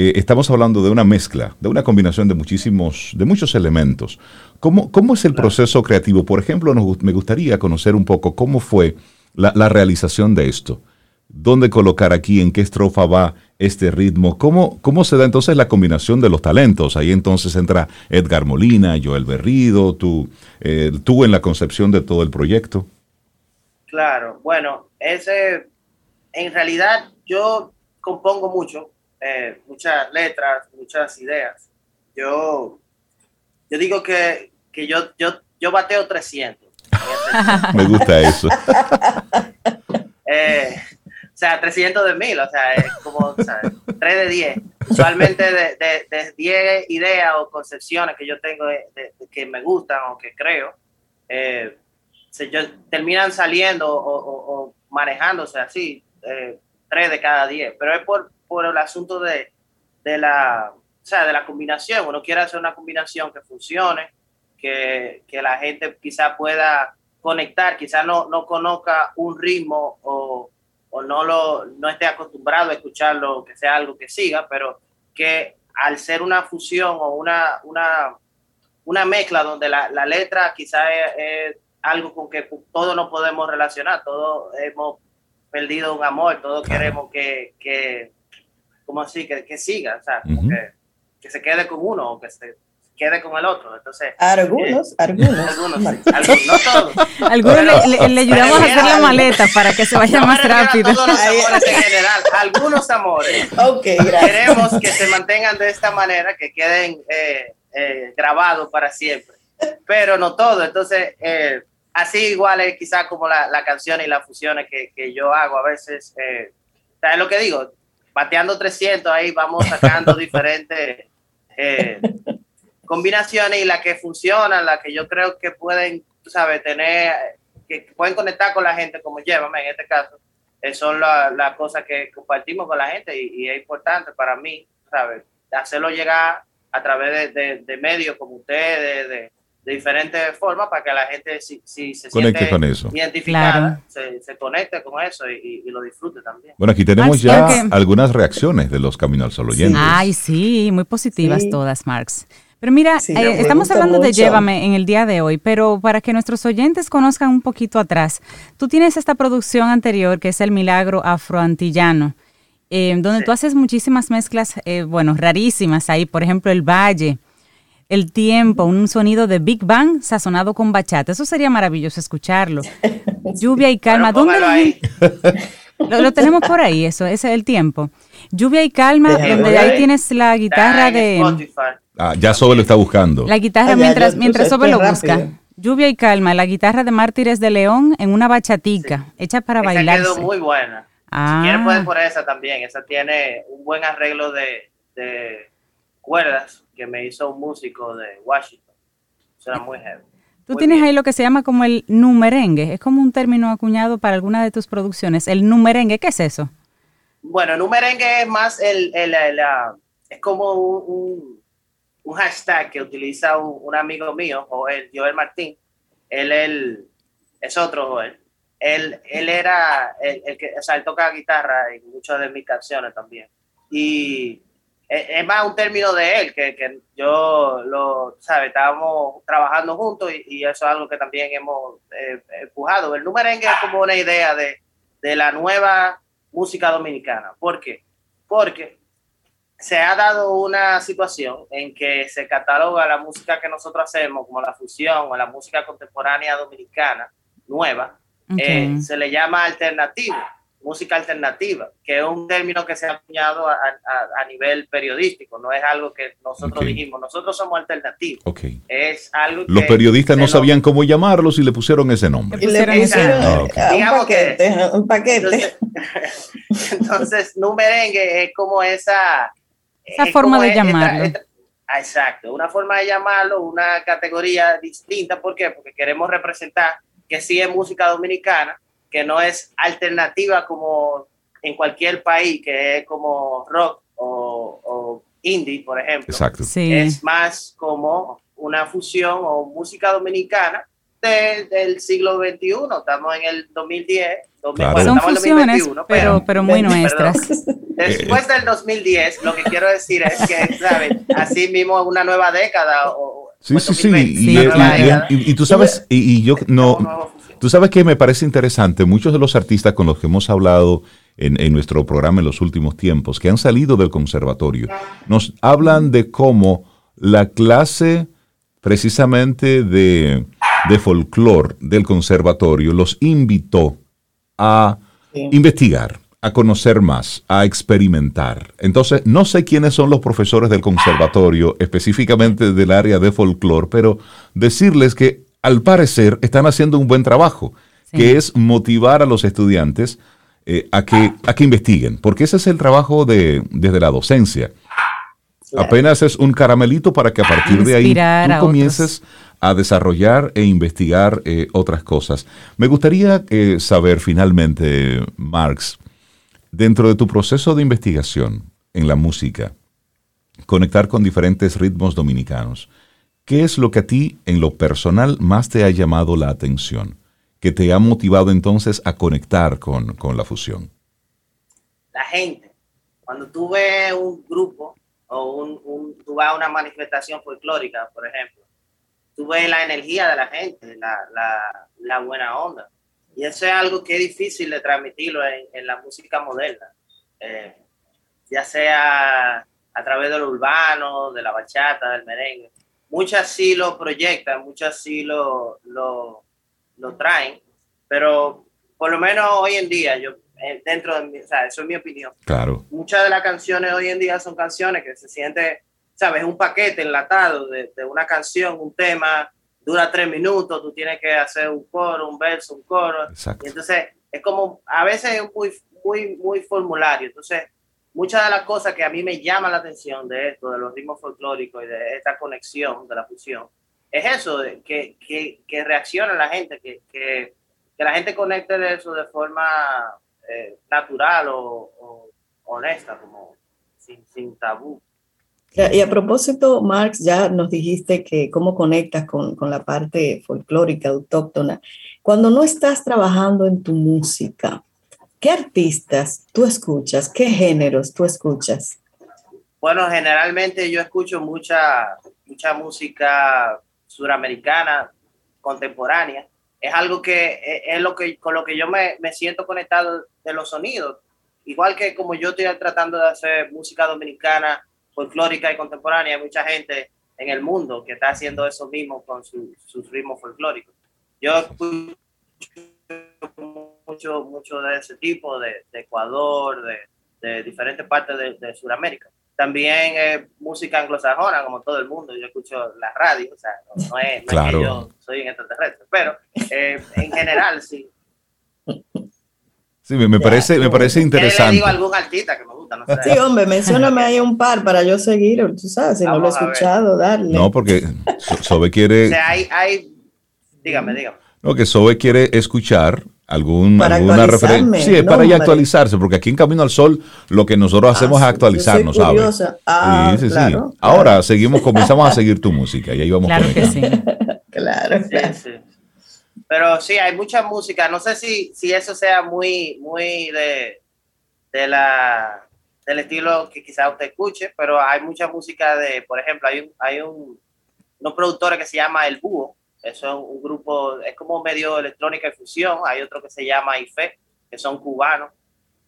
A: eh, estamos hablando de una mezcla, de una combinación de muchísimos, de muchos elementos. ¿Cómo, cómo es el proceso creativo? Por ejemplo, me gustaría conocer un poco cómo fue la, la realización de esto. ¿Dónde colocar aquí? ¿En qué estrofa va este ritmo? ¿Cómo, ¿Cómo se da entonces la combinación de los talentos? Ahí entonces entra Edgar Molina, Joel Berrido, tú, eh, tú en la concepción de todo el proyecto.
H: Claro, bueno, ese, en realidad yo compongo mucho, eh, muchas letras, muchas ideas. Yo, yo digo que, yo, yo, yo bateo 300.
A: Me gusta eso.
H: eh, o sea, 300 de mil, o sea, es como 3 de 10. Usualmente de, de, 10 ideas o concepciones que yo tengo que me gustan o que creo, eh, se, terminan saliendo o, manejándose así, eh, 3 de cada 10. Pero es por, por el asunto de, de, la, o sea, de la combinación. Uno quiere hacer una combinación que funcione, que, que la gente quizá pueda conectar, quizá no, no conozca un ritmo o o no, lo, no esté acostumbrado a escucharlo, que sea algo que siga, pero que al ser una fusión o una, una, una mezcla donde la, la letra quizá es, algo con que todos nos podemos relacionar, todos hemos perdido un amor, todos queremos que, que como así, que, que siga, o sea, que, que, se quede con uno o que se, quede con el otro. Entonces,
B: algunos,
H: eh,
B: algunos,
H: algunos, algunos, no todos.
C: Algunos le, ayudamos a hacer la maleta para que se vaya más rápido.
H: todos los amores en general, algunos amores.
B: Okay,
H: Queremos que se mantengan de esta manera, que queden eh, eh, grabados para siempre, pero no todo. Entonces, eh, así igual es quizás como la, la canción y las fusiones que, que yo hago a veces. Eh, ¿Sabes lo que digo? Bateando 300, ahí vamos sacando diferentes eh, combinaciones y las que funcionan, las que yo creo que pueden, tú sabes, tener, que pueden conectar con la gente, como llévame en este caso, eh, son las cosas que compartimos con la gente y, es importante para mí, ¿sabes? Hacerlo llegar a través de, de, medios como ustedes, de, de, diferentes formas, para que la gente, si, si se
A: Conecte con eso.
H: identificada, se, se, conecte con eso y, y, lo disfrute también.
A: Bueno, aquí tenemos ya algunas reacciones de los Caminos al Sol oyentes.
C: Ay, sí, muy positivas todas, Marx. Pero mira, eh, estamos hablando de Llévame en el día de hoy, pero para que nuestros oyentes conozcan un poquito atrás, tú tienes esta producción anterior que es El Milagro Afroantillano, eh, donde tú haces muchísimas mezclas, eh, bueno, rarísimas ahí, por ejemplo, El Valle, El Tiempo, un sonido de Big Bang sazonado con bachata. Eso sería maravilloso escucharlo. Lluvia y calma. ¿Dónde lo, lo, tenemos por ahí, eso, ese es el tiempo. Lluvia y calma, donde ahí tienes la guitarra de...
A: Ah, ya Sobe lo está buscando.
C: La guitarra, ah, mientras, mientras Sobe lo busca. Lluvia y calma, la guitarra de Mártires de León en una bachatica, hecha para bailar.
H: quedó muy buena. Si quieren pueden por esa también. Esa tiene un buen arreglo de, de cuerdas que me hizo un músico de Washington. Suena muy heavy.
C: Tú tienes ahí lo que se llama como el numerengue. Es como un término acuñado para alguna de tus producciones. El numerengue, ¿qué es eso?
H: Bueno, numerengue es más el, el, es como un un hashtag que utiliza un, amigo mío, Joel, Joel Martín. Él, él es otro Joel. Él, él era el, que, o sea, él toca guitarra en muchas de mis canciones también. Y es, más un término de él, que, que yo lo, sabe, estábamos trabajando juntos y, eso es algo que también hemos eh, empujado. El numerengue es como una idea de, de la nueva música dominicana. ¿Por qué? Porque se ha dado una situación en que se cataloga la música que nosotros hacemos como la fusión o la música contemporánea dominicana nueva, eh, se le llama alternativo, música alternativa, que es un término que se ha acuñado a, nivel periodístico, no es algo que nosotros dijimos, nosotros somos alternativos. Es algo
A: Los periodistas no sabían cómo llamarlos y le pusieron ese nombre.
B: le pusieron un paquete. un paquete.
H: Entonces, entonces, merengue es como esa
C: esa forma de llamarlo.
H: exacto, una forma de llamarlo, una categoría distinta. ¿Por qué? Porque queremos representar que sí es música dominicana, que no es alternativa como en cualquier país, que es como rock o, indie, por ejemplo.
A: Exacto.
H: Es más como una fusión o música dominicana del siglo XXI. Estamos en el 2010.
C: Son fusiones, pero, pero, muy nuestras.
H: Después del 2010, lo que quiero decir es que, ¿sabes? Así mismo una nueva década. O,
A: sí, sí, sí, y, tú sabes, y, yo no... Tú sabes que me parece interesante, muchos de los artistas con los que hemos hablado en, en, nuestro programa en los últimos tiempos, que han salido del conservatorio, nos hablan de cómo la clase precisamente de, de folclore del conservatorio los invitó a investigar, a conocer más, a experimentar. Entonces, no sé quiénes son los profesores del conservatorio, específicamente del área de folclore, pero decirles que al parecer están haciendo un buen trabajo, que es motivar a los estudiantes eh, a, que, a que investiguen, porque ese es el trabajo de, desde la docencia. Apenas es un caramelito para que a partir de ahí tú comiences a desarrollar e investigar eh, otras cosas. Me gustaría eh, saber finalmente, Marx, dentro de tu proceso de investigación en la música, conectar con diferentes ritmos dominicanos, ¿qué es lo que a ti en lo personal más te ha llamado la atención? que te ha motivado entonces a conectar con, con la fusión?
H: La gente. Cuando tú ves un grupo o un, tú vas a una manifestación folclórica, por ejemplo, tú ves la energía de la gente, la, buena onda. Y eso es algo que es difícil de transmitirlo en, en la música moderna, eh, ya sea a través de lo urbano, de la bachata, del merengue. Muchas sí lo proyectan, muchas sí lo, lo, lo traen, pero por lo menos hoy en día, yo eh, dentro de mi, o sea, eso es mi opinión.
A: Claro.
H: Muchas de las canciones hoy en día son canciones que se siente, sabes, un paquete enlatado de, de una canción, un tema, dura tres minutos, tú tienes que hacer un coro, un verso, un coro.
A: Exacto.
H: Y entonces es como, a veces es muy, muy, muy formulario. Entonces, muchas de las cosas que a mí me llaman la atención de esto, de los ritmos folclóricos y de esta conexión, de la fusión, es eso, que, que, que reacciona la gente, que, que, la gente conecte de eso de forma eh, natural o, honesta, como sin, tabú.
B: Y a propósito, Marx, ya nos dijiste que cómo conectas con, con, la parte folclórica, autóctona. Cuando no estás trabajando en tu música, ¿qué artistas tú escuchas? ¿Qué géneros tú escuchas?
H: Bueno, generalmente yo escucho mucha, mucha música suramericana, contemporánea es algo que eh, es lo que con lo que yo me, me, siento conectado de los sonidos. Igual que como yo estoy tratando de hacer música dominicana, folclórica y contemporánea, hay mucha gente en el mundo que está haciendo eso mismo con sus ritmos folclóricos. Yo escucho mucho, mucho de ese tipo, de, de Ecuador, de, de, diferentes partes de, de Sudamérica también es música anglosajona, como todo el mundo. Yo escucho la radio, o sea, no, es, que yo soy un extraterrestre, pero eh, en general sí.
A: Sí, me, parece, me parece interesante.
H: Le digo algún artista que me gusta, no sé.
B: Sí, hombre, mencióname ahí un par para yo seguir, tú sabes, si no lo he escuchado, darle.
A: No, porque Sobe quiere...
H: O sea, hay, hay... Dígame, dígame.
A: No, que Sobe quiere escuchar algún, alguna referencia. Sí, es para ya actualizarse, porque aquí en Camino al Sol lo que nosotros ah, hacemos es actualizarnos, ¿sabes?
B: Ah, sí, sí,
A: claro, sí. Ahora seguimos, comenzamos a seguir tu música y ahí vamos
C: Claro que sí.
B: claro,
H: sí, Pero sí, hay mucha música. No sé si, si eso sea muy, muy de, de la del estilo que quizás usted escuche, pero hay mucha música de, por ejemplo, hay un, hay un, unos productores que se llama El Búho, eso es un grupo, es como medio electrónica y fusión. Hay otro que se llama IFE, que son cubanos.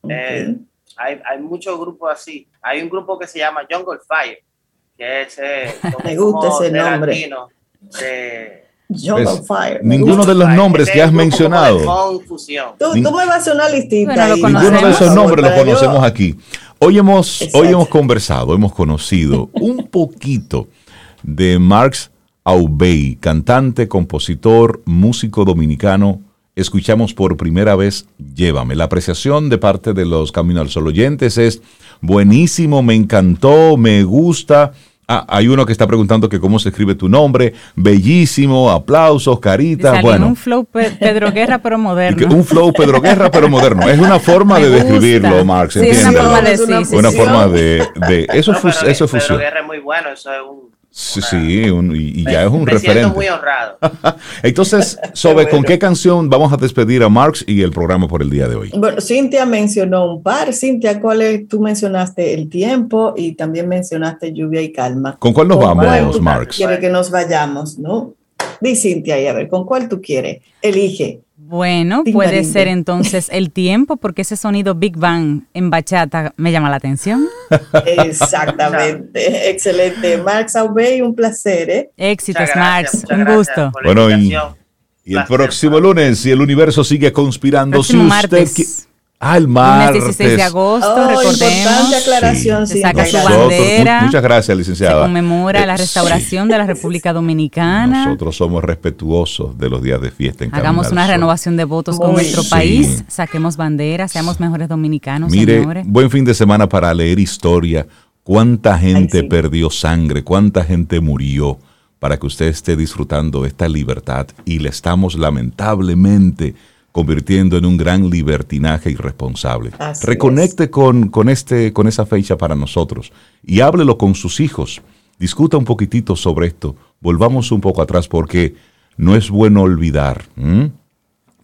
H: Eh, hay, hay, muchos grupos así. Hay un grupo que se llama Jungle Fire, que es. Eh,
B: Me gusta ese nombre.
A: Jungle Fire. Ninguno de los nombres que has mencionado.
B: Tú, tú, me vas a hacer una listita.
A: ninguno de esos nombres los conocemos aquí. Hoy hemos, hoy hemos conversado, hemos conocido un poquito de Marx Aubey, cantante, compositor, músico dominicano. Escuchamos por primera vez Llévame. La apreciación de parte de los Camino al Sol oyentes es buenísimo, me encantó, me gusta. Ah, hay uno que está preguntando que cómo se escribe tu nombre. Bellísimo, aplausos, caritas. Bueno.
C: Un flow Pedro Guerra, pero moderno.
A: un flow Pedro Guerra, pero moderno. Es una forma de describirlo, Marx.
C: Sí, una forma de, sí,
A: una forma de, de eso, eso es fusión.
H: Pedro Guerra es muy bueno, eso es un
A: Sí, sí y, ya es un me referente.
H: muy honrado.
A: Entonces, sobre ¿con qué canción vamos a despedir a Marx y el programa por el día de hoy?
B: Bueno, Cintia mencionó un par. Cintia, ¿cuál es? Tú mencionaste El Tiempo y también mencionaste Lluvia y Calma.
A: ¿Con cuál nos vamos, Marx?
B: Quiere que nos vayamos, ¿no? Di Cintia y a ver, ¿con cuál tú quieres? Elige.
C: Bueno, puede ser entonces el tiempo, porque ese sonido Big Bang en bachata me llama la atención.
B: Exactamente, excelente. Marx Aubey, un placer. ¿eh?
C: Éxitos, Marx, un gusto.
A: Bueno, y, el próximo lunes, si el universo sigue conspirando, si usted... Ah, el martes.
C: 16 de agosto, oh, recordemos.
B: aclaración,
C: se saca su bandera.
A: Muchas gracias, licenciada.
C: Se conmemora la restauración de la República Dominicana.
A: Nosotros somos respetuosos de los días de fiesta en
C: Hagamos una renovación de votos con nuestro país, saquemos bandera, seamos mejores dominicanos,
A: Mire, buen fin de semana para leer historia. Cuánta gente perdió sangre, cuánta gente murió para que usted esté disfrutando esta libertad y le estamos lamentablemente convirtiendo en un gran libertinaje irresponsable. Reconecte con, con, este, con esa fecha para nosotros y háblelo con sus hijos. Discuta un poquitito sobre esto. Volvamos un poco atrás porque no es bueno olvidar.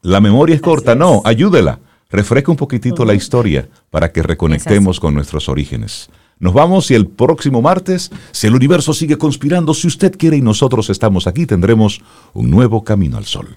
A: La memoria es corta, no, ayúdela. Refresca un poquitito la historia para que reconectemos con nuestros orígenes. Nos vamos y el próximo martes, si el universo sigue conspirando, si usted quiere y nosotros estamos aquí, tendremos un nuevo camino al sol